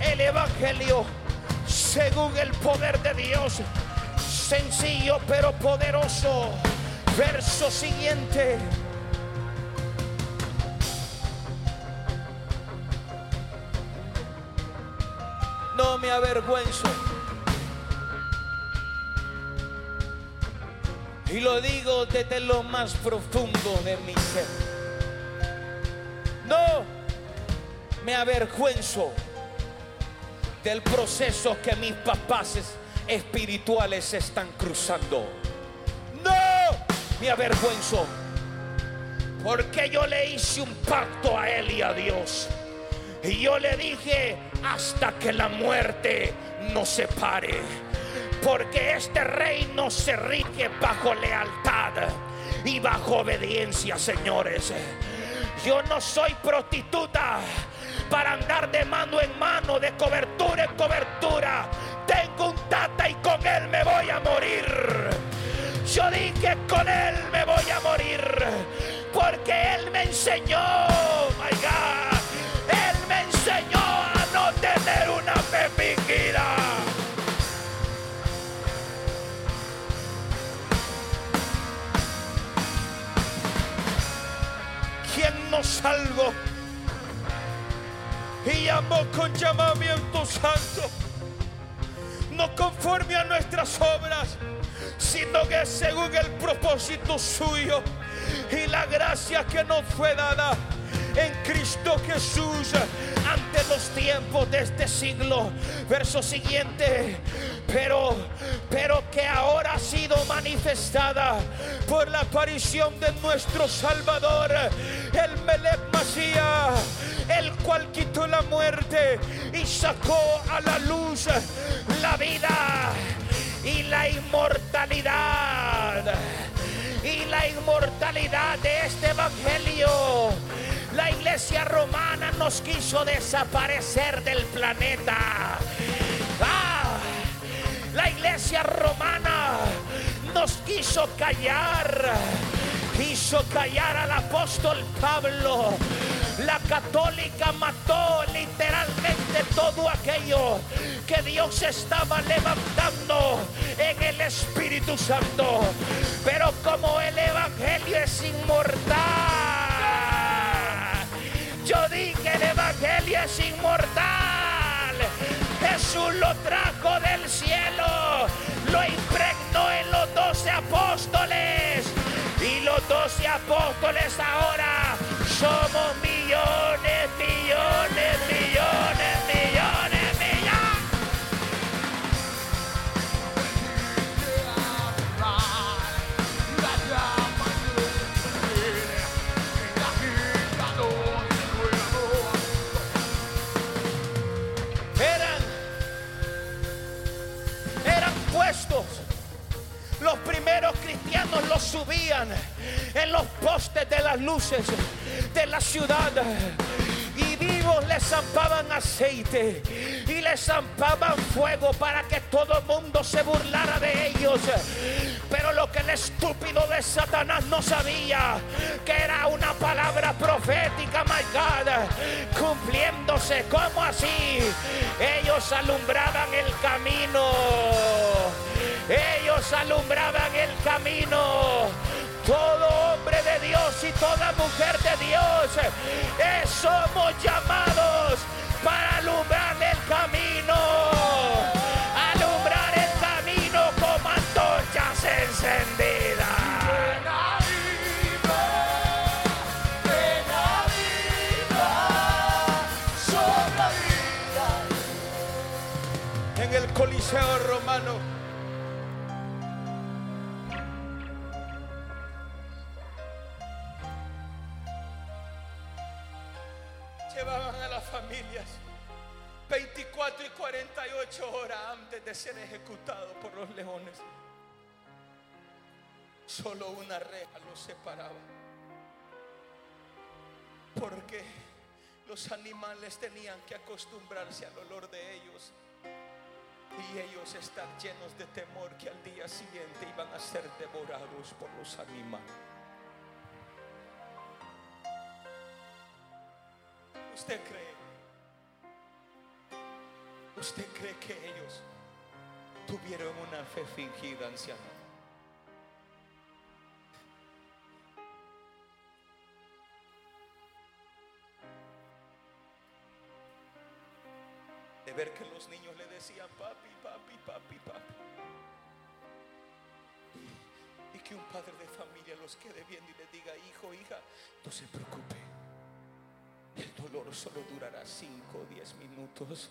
el Evangelio, según el poder de Dios, sencillo pero poderoso. Verso siguiente. No me avergüenzo. Y lo digo desde lo más profundo de mi ser. No me avergüenzo del proceso que mis papás espirituales están cruzando. No me avergüenzo porque yo le hice un pacto a él y a Dios. Y yo le dije, hasta que la muerte nos separe. Porque este reino se rige bajo lealtad y bajo obediencia, señores. Yo no soy prostituta para andar de mano en mano, de cobertura en cobertura. Tengo un tata y con él me voy a morir. Yo dije con él me voy a morir. Porque él me enseñó, my God. Él me enseñó ¿Quién nos salvó? Y llamó con llamamiento santo. No conforme a nuestras obras, sino que según el propósito suyo y la gracia que nos fue dada en Cristo Jesús ante los tiempos de este siglo. Verso siguiente, pero, pero que ahora ha sido manifestada por la aparición de nuestro Salvador, el Melech Masías, el cual quitó la muerte y sacó a la luz la vida y la inmortalidad. Y la inmortalidad de este evangelio. La iglesia romana nos quiso desaparecer del planeta. Ah, la iglesia romana nos quiso callar. Quiso callar al apóstol Pablo. La católica mató literalmente todo aquello que Dios estaba levantando en el Espíritu Santo. Pero como el Evangelio es inmortal, yo dije el Evangelio es inmortal. Jesús lo trajo del cielo, lo impregnó en los doce apóstoles. Los doce apóstoles ahora somos millones, y les zampaban fuego para que todo el mundo se burlara de ellos. Pero lo que el estúpido de Satanás no sabía, que era una palabra profética, my God, cumpliéndose. como así? Ellos alumbraban el camino. Ellos alumbraban el camino. Todo hombre de Dios y toda mujer de Dios eh, somos llamados familias 24 y 48 horas antes de ser ejecutados por los leones. Solo una reja los separaba. Porque los animales tenían que acostumbrarse al olor de ellos. Y ellos están llenos de temor que al día siguiente iban a ser devorados por los animales. ¿Usted cree? ¿Usted cree que ellos tuvieron una fe fingida, anciano? De ver que los niños le decían papi, papi, papi, papi. Y que un padre de familia los quede viendo y le diga, hijo, hija, no se preocupe. El dolor solo durará 5 o 10 minutos.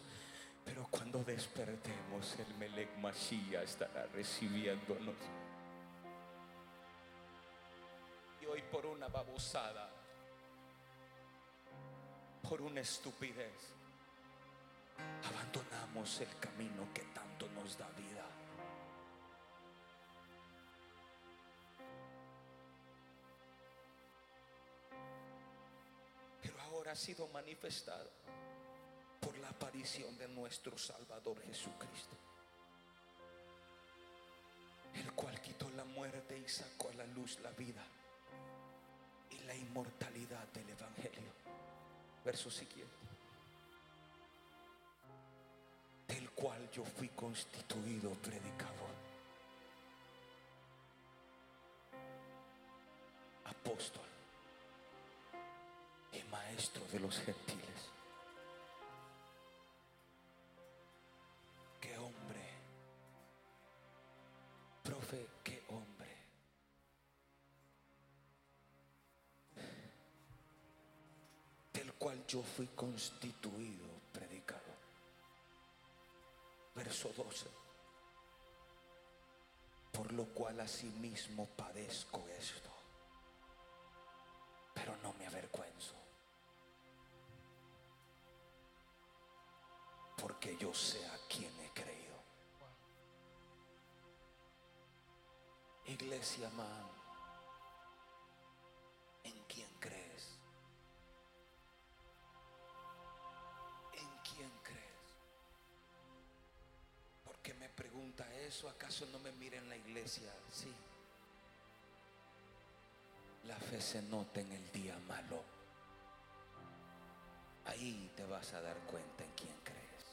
Pero cuando despertemos, el Melech Mashiach estará recibiéndonos. Y hoy por una babosada, por una estupidez, abandonamos el camino que tanto nos da vida. Pero ahora ha sido manifestado por la aparición de nuestro Salvador Jesucristo, el cual quitó la muerte y sacó a la luz la vida y la inmortalidad del Evangelio. Verso siguiente. Del cual yo fui constituido predicador, apóstol y maestro de los gentiles. Yo fui constituido predicador. Verso 12. Por lo cual asimismo padezco esto. Pero no me avergüenzo. Porque yo sé a quién he creído. Iglesia man, eso, ¿acaso no me mira en la iglesia? Sí. La fe se nota en el día malo. Ahí te vas a dar cuenta en quién crees.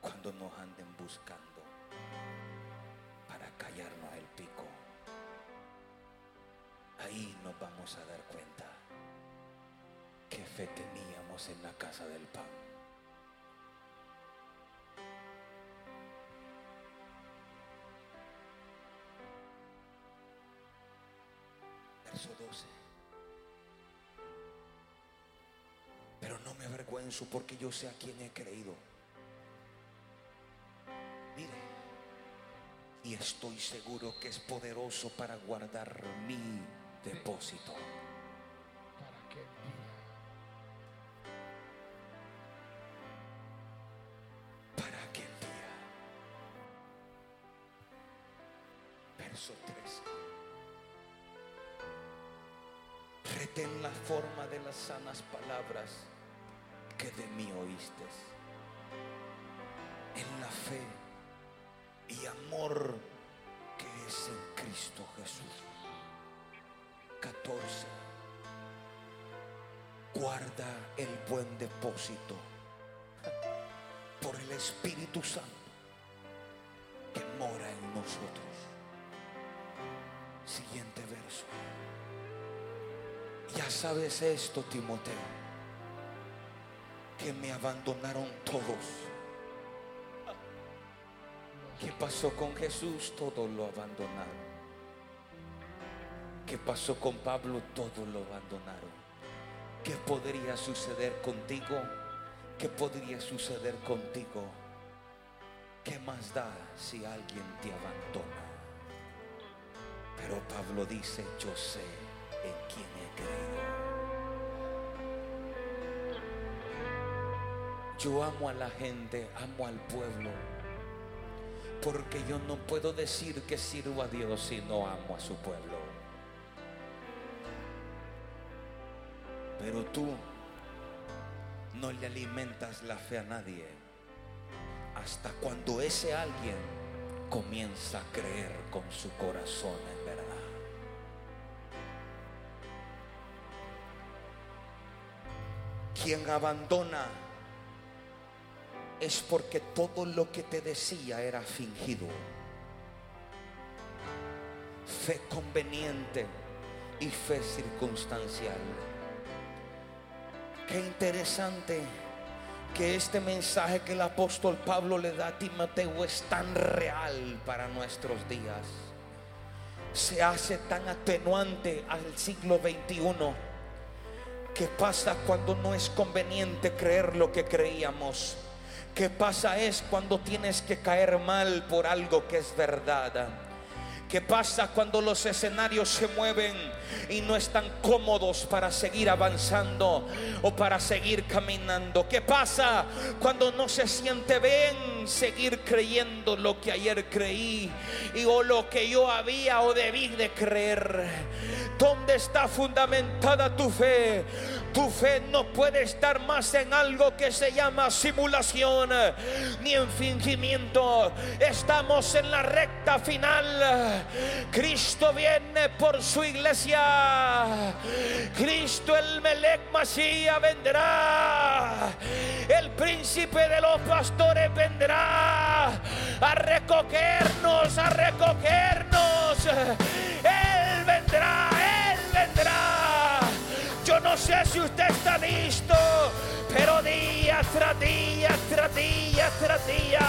Cuando nos anden buscando para callarnos el pico. Ahí nos vamos a dar cuenta qué fe teníamos en la casa del pan. Verso 12. Pero no me avergüenzo porque yo sé a quién he creído. Mire, y estoy seguro que es poderoso para guardar mi depósito. Sanas palabras que de mí oíste. En la fe y amor que es en Cristo Jesús. 14. Guarda el buen depósito por el Espíritu Santo que mora en nosotros. Siguiente verso. Ya sabes esto, Timoteo, que me abandonaron todos. ¿Qué pasó con Jesús? Todos lo abandonaron. ¿Qué pasó con Pablo? Todos lo abandonaron. ¿Qué podría suceder contigo? ¿Qué podría suceder contigo? ¿Qué más da si alguien te abandona? Pero Pablo dice, yo sé en quién he creído. Yo amo a la gente, amo al pueblo. Porque yo no puedo decir que sirvo a Dios si no amo a su pueblo. Pero tú no le alimentas la fe a nadie hasta cuando ese alguien comienza a creer con su corazón Quien abandona es porque todo lo que te decía era fingido. Fe conveniente y fe circunstancial. Qué interesante que este mensaje que el apóstol Pablo le da a Timoteo es tan real para nuestros días. Se hace tan atenuante al siglo XXI. ¿Qué pasa cuando no es conveniente creer lo que creíamos? ¿Qué pasa es cuando tienes que caer mal por algo que es verdad? ¿Qué pasa cuando los escenarios se mueven y no están cómodos para seguir avanzando o para seguir caminando? ¿Qué pasa cuando no se siente bien seguir creyendo lo que ayer creí y o lo que yo había o debí de creer? ¿Dónde está fundamentada tu fe? Tu fe no puede estar más en algo que se llama simulación ni en fingimiento. Estamos en la recta final. Cristo viene por su iglesia. Cristo el Melech Masía vendrá. El príncipe de los pastores vendrá a recogernos, a recogernos. Él vendrá. No sé si usted está listo, pero día tras día, tras día, tras día,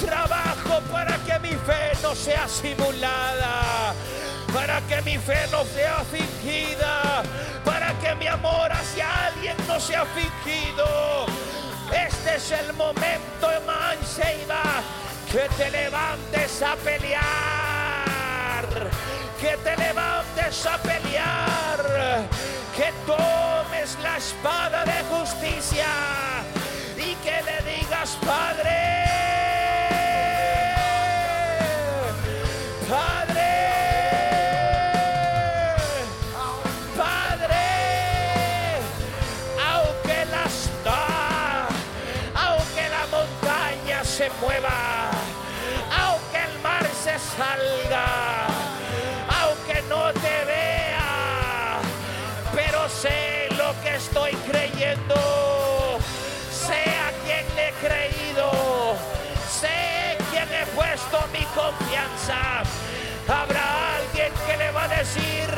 trabajo para que mi fe no sea simulada, para que mi fe no sea fingida, para que mi amor hacia alguien no sea fingido. Este es el momento, Manseiba, que te levantes a pelear, que te levantes a pelear, que tomes la espada de justicia y que le digas, Padre, Padre, Padre, aunque las da, aunque la montaña se mueva, aunque el mar se salga, estoy creyendo, sé a quién le he creído, sé quién he puesto mi confianza. Habrá alguien que le va a decir,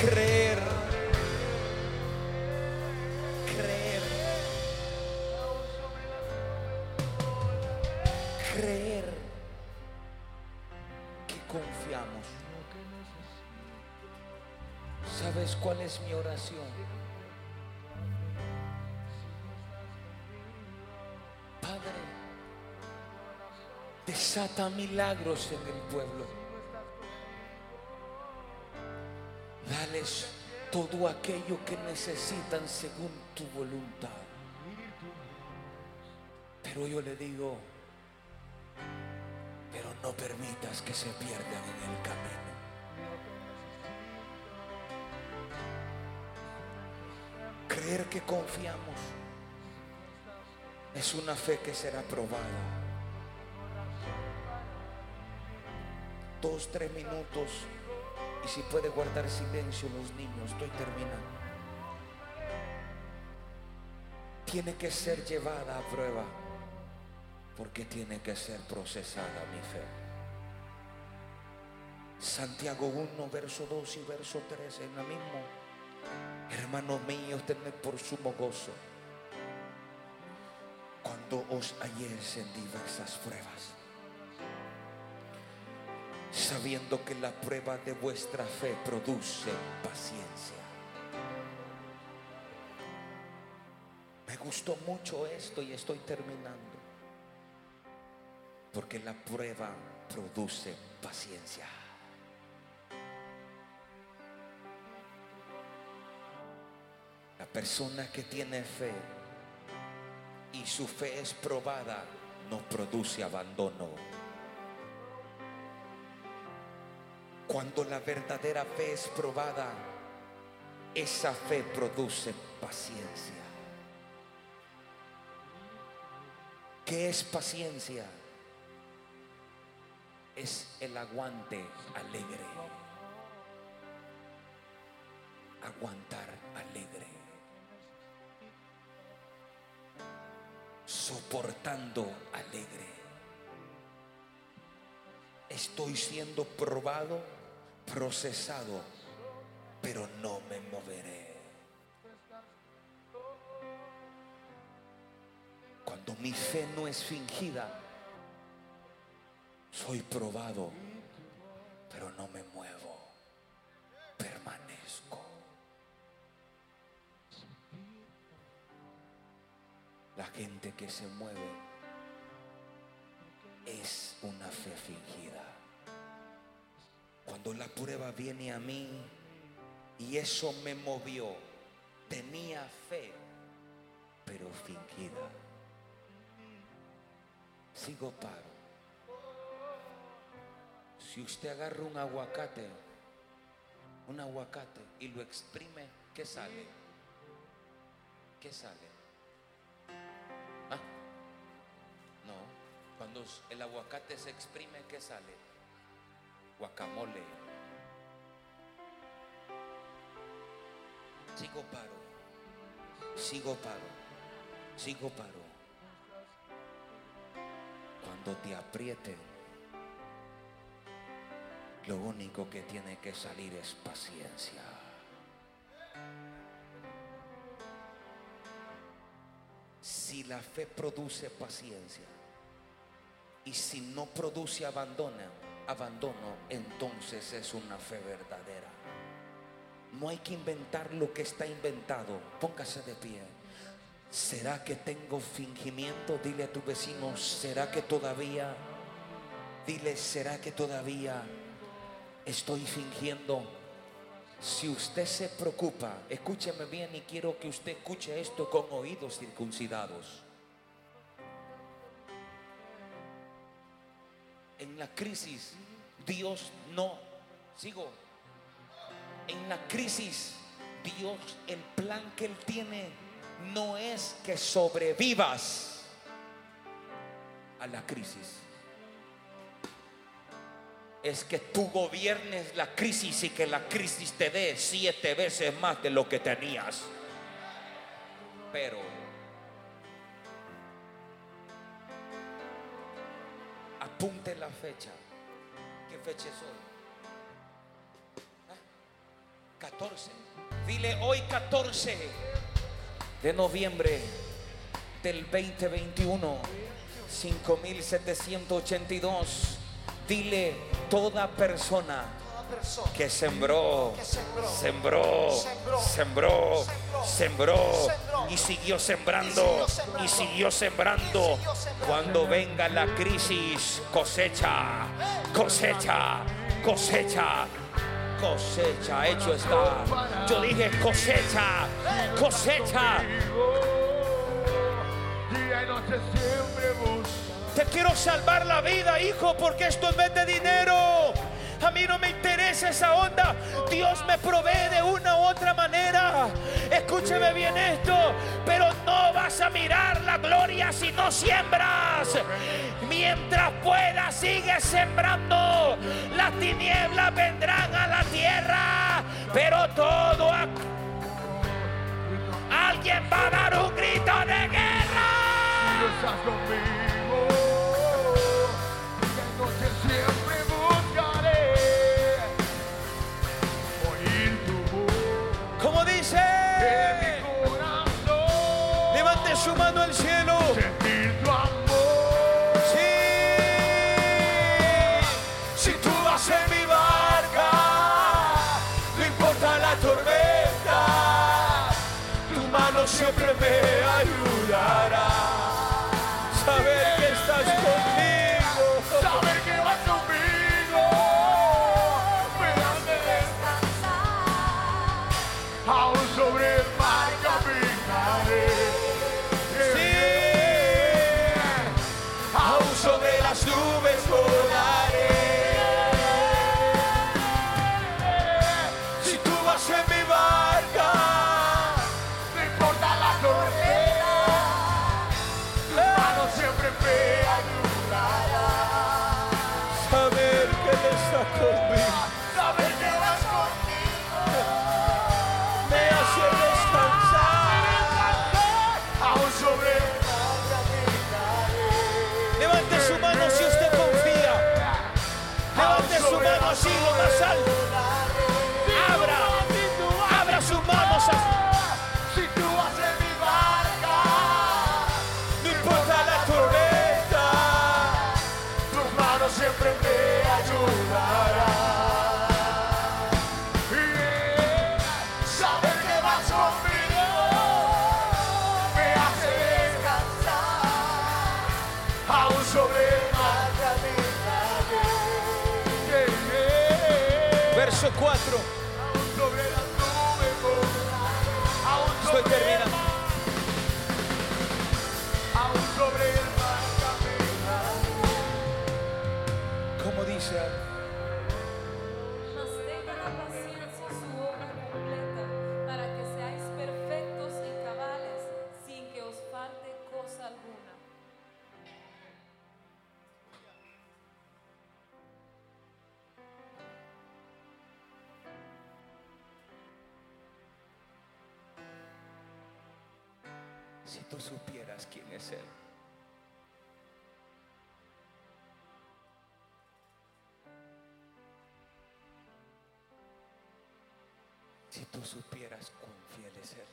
Creer. Creer. Creer que confiamos. ¿Sabes cuál es mi oración? Padre, desata milagros en el pueblo. Todo aquello que necesitan según tu voluntad. Pero yo le digo, pero no permitas que se pierdan en el camino. Creer que confiamos es una fe que será probada. Dos, tres minutos. Y si puede guardar silencio los niños, estoy terminando. Tiene que ser llevada a prueba porque tiene que ser procesada mi fe. Santiago 1, verso 2 y verso 3 en la misma. Hermanos míos, tened por sumo gozo cuando os halléis en diversas pruebas, sabiendo que la prueba de vuestra fe produce paciencia. Me gustó mucho esto y estoy terminando, porque la prueba produce paciencia. La persona que tiene fe y su fe es probada, no produce abandono. Cuando la verdadera fe es probada, esa fe produce paciencia. ¿Qué es paciencia? Es el aguante alegre. Aguantar alegre. soportando alegre. Estoy siendo probado, procesado, pero no me moveré. Cuando mi fe no es fingida, soy probado, pero no me muevo, permanezco. La gente que se mueve es una fe fingida. Cuando la prueba viene a mí y eso me movió, tenía fe, pero fingida. Sigo paro. Si usted agarra un aguacate, un aguacate y lo exprime, ¿qué sale? ¿Qué sale? ¿Ah? No, cuando el aguacate se exprime, ¿qué sale? Guacamole. Sigo paro, sigo paro, sigo paro. Cuando te aprieten, lo único que tiene que salir es paciencia. Si la fe produce paciencia y si no produce abandono, abandono, entonces es una fe verdadera. No hay que inventar lo que está inventado. Póngase de pie. ¿Será que tengo fingimiento? Dile a tu vecino, ¿será que todavía? Dile, ¿será que todavía estoy fingiendo? Si usted se preocupa, escúcheme bien y quiero que usted escuche esto con oídos circuncidados. La crisis, Dios no, sigo, en la crisis, Dios, el plan que Él tiene no es que sobrevivas a la crisis. es que tú gobiernes la crisis y que la crisis te dé siete veces más de lo que tenías. Pero apunte la fecha. ¿Qué fecha es hoy? ¿Ah? 14. Dile hoy 14 de noviembre del 2021, 5782. Dile toda persona que sembró, sembró, sembró, sembró y siguió sembrando y siguió sembrando. Cuando venga la crisis, cosecha, cosecha, cosecha. Cosecha, hecho está. Yo dije cosecha, cosecha. Te quiero salvar la vida, hijo, porque esto es de dinero. A mí no me interesa esa onda. Dios me provee de una u otra manera. Escúcheme bien esto. Pero no vas a mirar la gloria si no siembras. Mientras puedas, sigue sembrando. Las tinieblas vendrán a la tierra. Pero todo. Alguien va a dar un grito de siempre me 4. Si tú supieras cuán fiel es Él.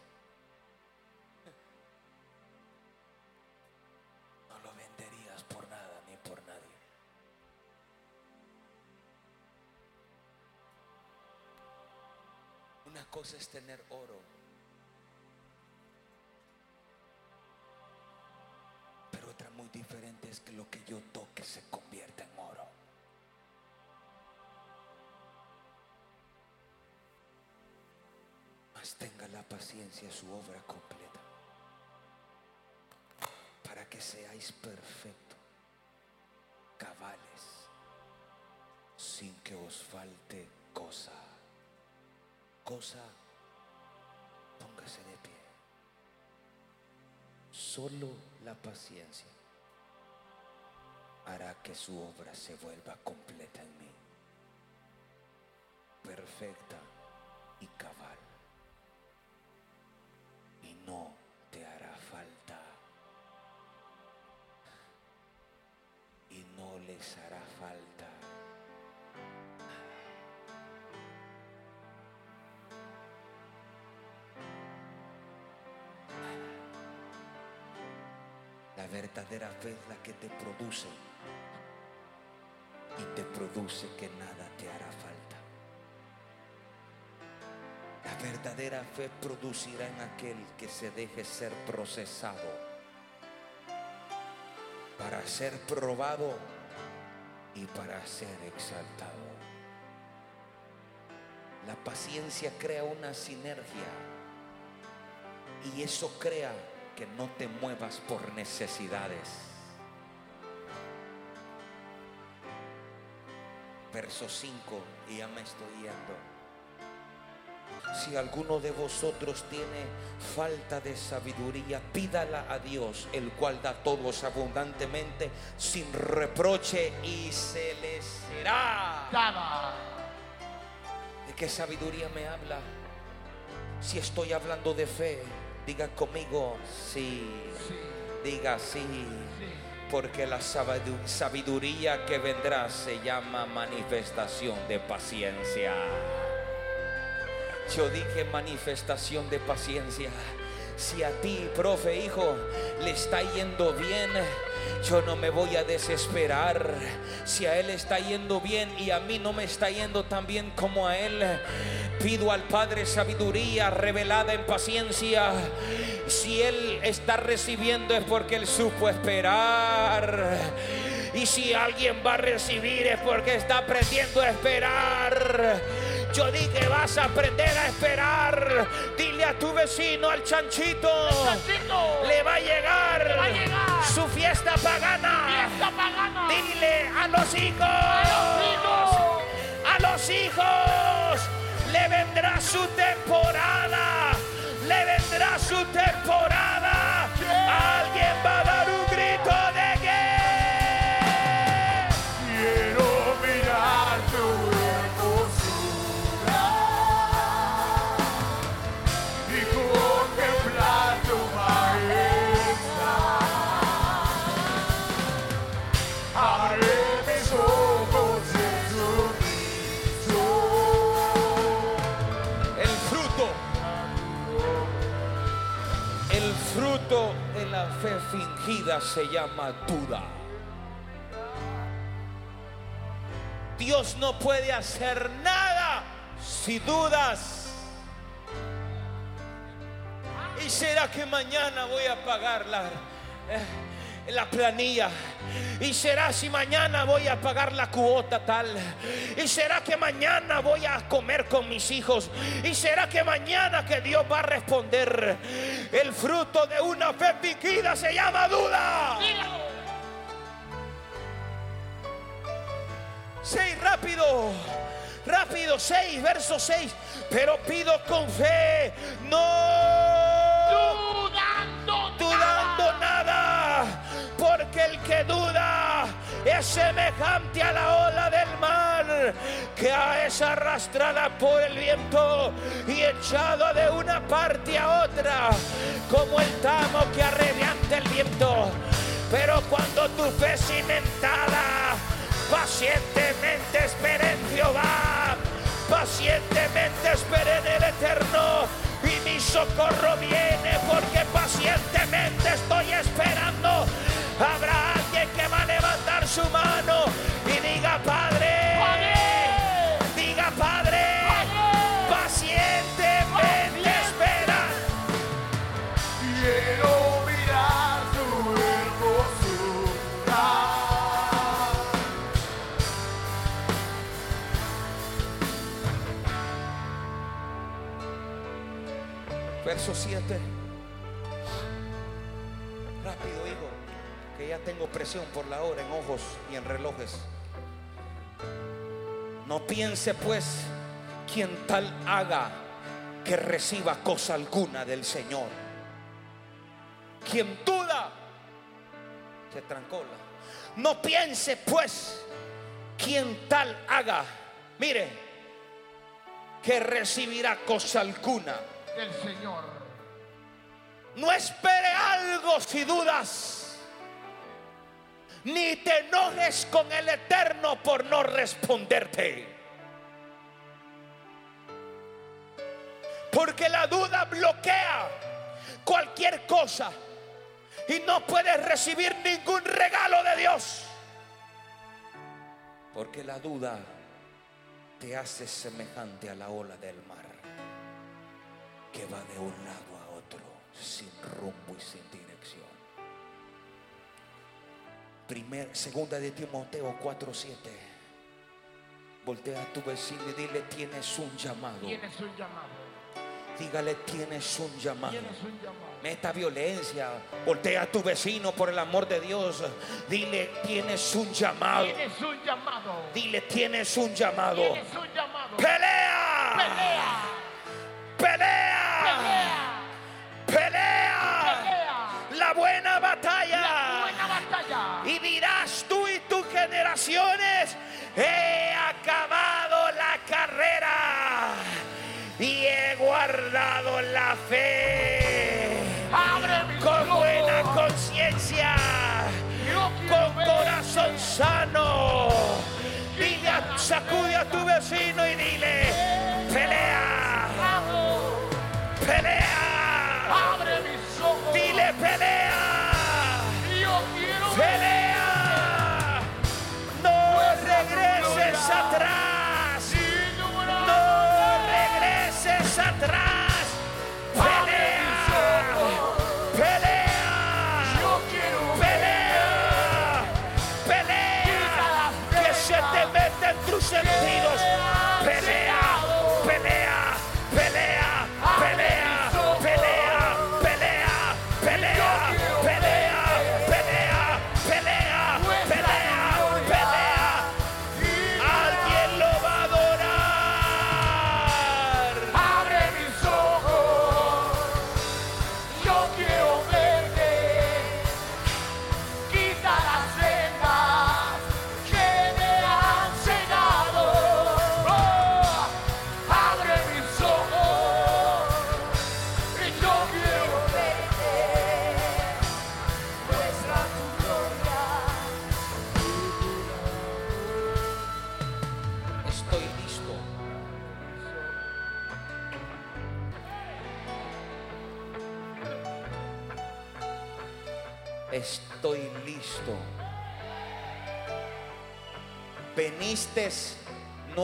No lo venderías por nada ni por nadie. Una cosa es tener oro. Pero otra muy diferente es que lo que yo toque se convierta en oro. La paciencia su obra completa. Para que seáis perfectos, cabales, sin que os falte cosa. Cosa, póngase de pie. Solo la paciencia hará que su obra se vuelva completa en mí. perfecta y cabal. Hará falta. La verdadera fe es la que te produce y te produce que nada te hará falta. La verdadera fe producirá en aquel que se deje ser procesado para ser probado y para ser exaltado. La paciencia crea una sinergia y eso crea que no te muevas por necesidades. Verso 5, y ya me estoy yendo. Si alguno de vosotros tiene falta de sabiduría, pídala a Dios, el cual da a todos abundantemente, sin reproche, y se les será. Dada. ¿De qué sabiduría me habla? Si estoy hablando de fe, diga conmigo, sí. Sí, Diga sí. sí. Porque la sabidu- sabiduría que vendrá se llama manifestación de paciencia. Yo dije manifestación de paciencia. Si a ti, profe, hijo, le está yendo bien, yo no me voy a desesperar. Si a él está yendo bien y a mí no me está yendo tan bien como a él, pido al Padre sabiduría revelada en paciencia. Si él está recibiendo es porque él supo esperar. Y si alguien va a recibir es porque está aprendiendo a esperar. Yo dije, vas a aprender a esperar. Dile a tu vecino, al chanchito, Chanchito. le va a llegar, va a llegar. su fiesta pagana. Fiesta pagana. Dile a los hijos, hijos. a los hijos, le vendrá su temporada, le vendrá su temporada. Se llama duda. Dios no puede hacer nada si dudas. ¿Y será que mañana voy a pagar la, eh, la planilla? ¿Y será si mañana voy a pagar la cuota tal? ¿Y será que mañana voy a comer con mis hijos? ¿Y será que mañana que Dios va a responder? El fruto de una fe fingida se llama duda. Seis, rápido. Rápido, 6, verso 6. Pero pido con fe, no semejante a la ola del mar que es arrastrada por el viento y echada de una parte a otra, como el tamo que arrebianta el viento. Pero cuando tu fe cimentada, pacientemente espera en Jehová, pacientemente espera en el Eterno y mi socorro viene porque pacientemente estoy esperando. Habrá levantar presión por la hora en ojos y en relojes. No piense pues quien tal haga que reciba cosa alguna del Señor. Quien duda, se trancó. la- No piense pues quien tal haga. Mire, que recibirá cosa alguna. del Señor. No espere algo si dudas. Ni te enojes con el Eterno por no responderte. Porque la duda bloquea cualquier cosa y no puedes recibir ningún regalo de Dios. Porque la duda te hace semejante a la ola del mar que va de un lado a otro sin rumbo y sin dirección. Primer, segunda de Timoteo 4:7. Voltea a tu vecino y dile, tienes un llamado. Tienes un llamado. Dígale, tienes un llamado. Tienes un llamado. Meta violencia. Voltea a tu vecino por el amor de Dios. Dile, tienes un llamado. Tienes un llamado. Dile, tienes un llamado. Tienes un llamado. Pelea. Pelea. Pelea. He acabado la carrera y he guardado la fe. Con buena conciencia, con corazón sano. Dile, a- sacude a tu vecino y dile, pelea,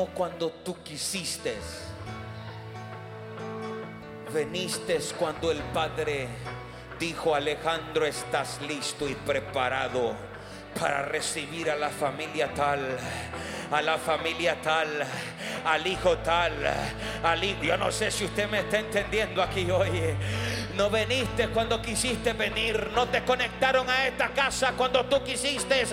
cuando tú quisiste. Veniste cuando el Padre dijo, Alejandro, estás listo y preparado para recibir a la familia tal, a la familia tal, al hijo tal, al hijo. Yo no sé si usted me está entendiendo aquí hoy. No veniste cuando quisiste venir, no te conectaron a esta casa cuando tú quisiste.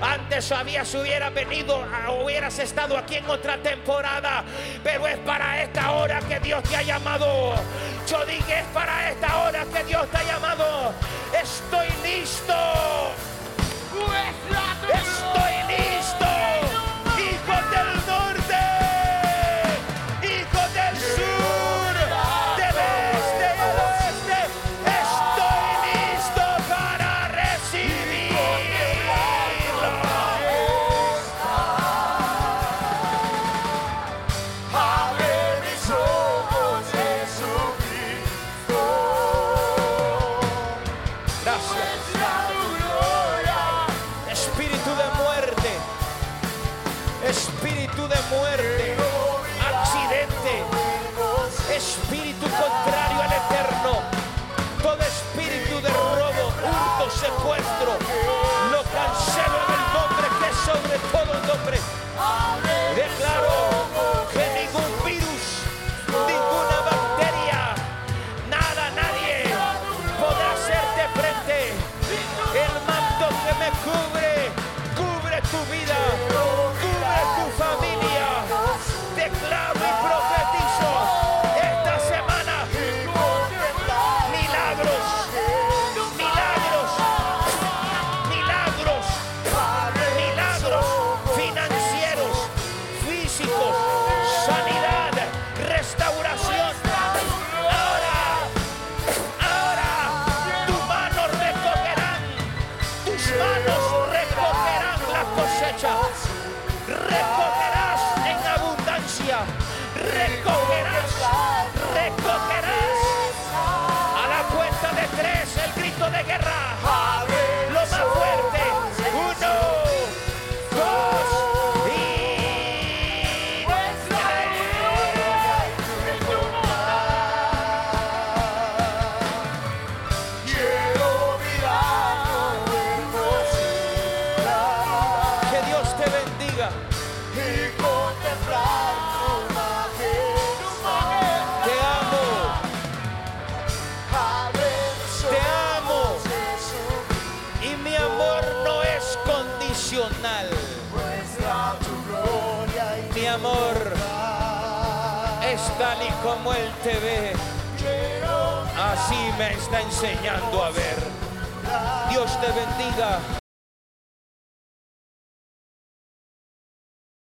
Antes habías hubiera venido, hubieras estado aquí en otra temporada, pero es para esta hora que Dios te ha llamado. Yo dije, es para esta hora que Dios te ha llamado. Estoy listo. como Él te ve, así me está enseñando a ver. Dios te bendiga.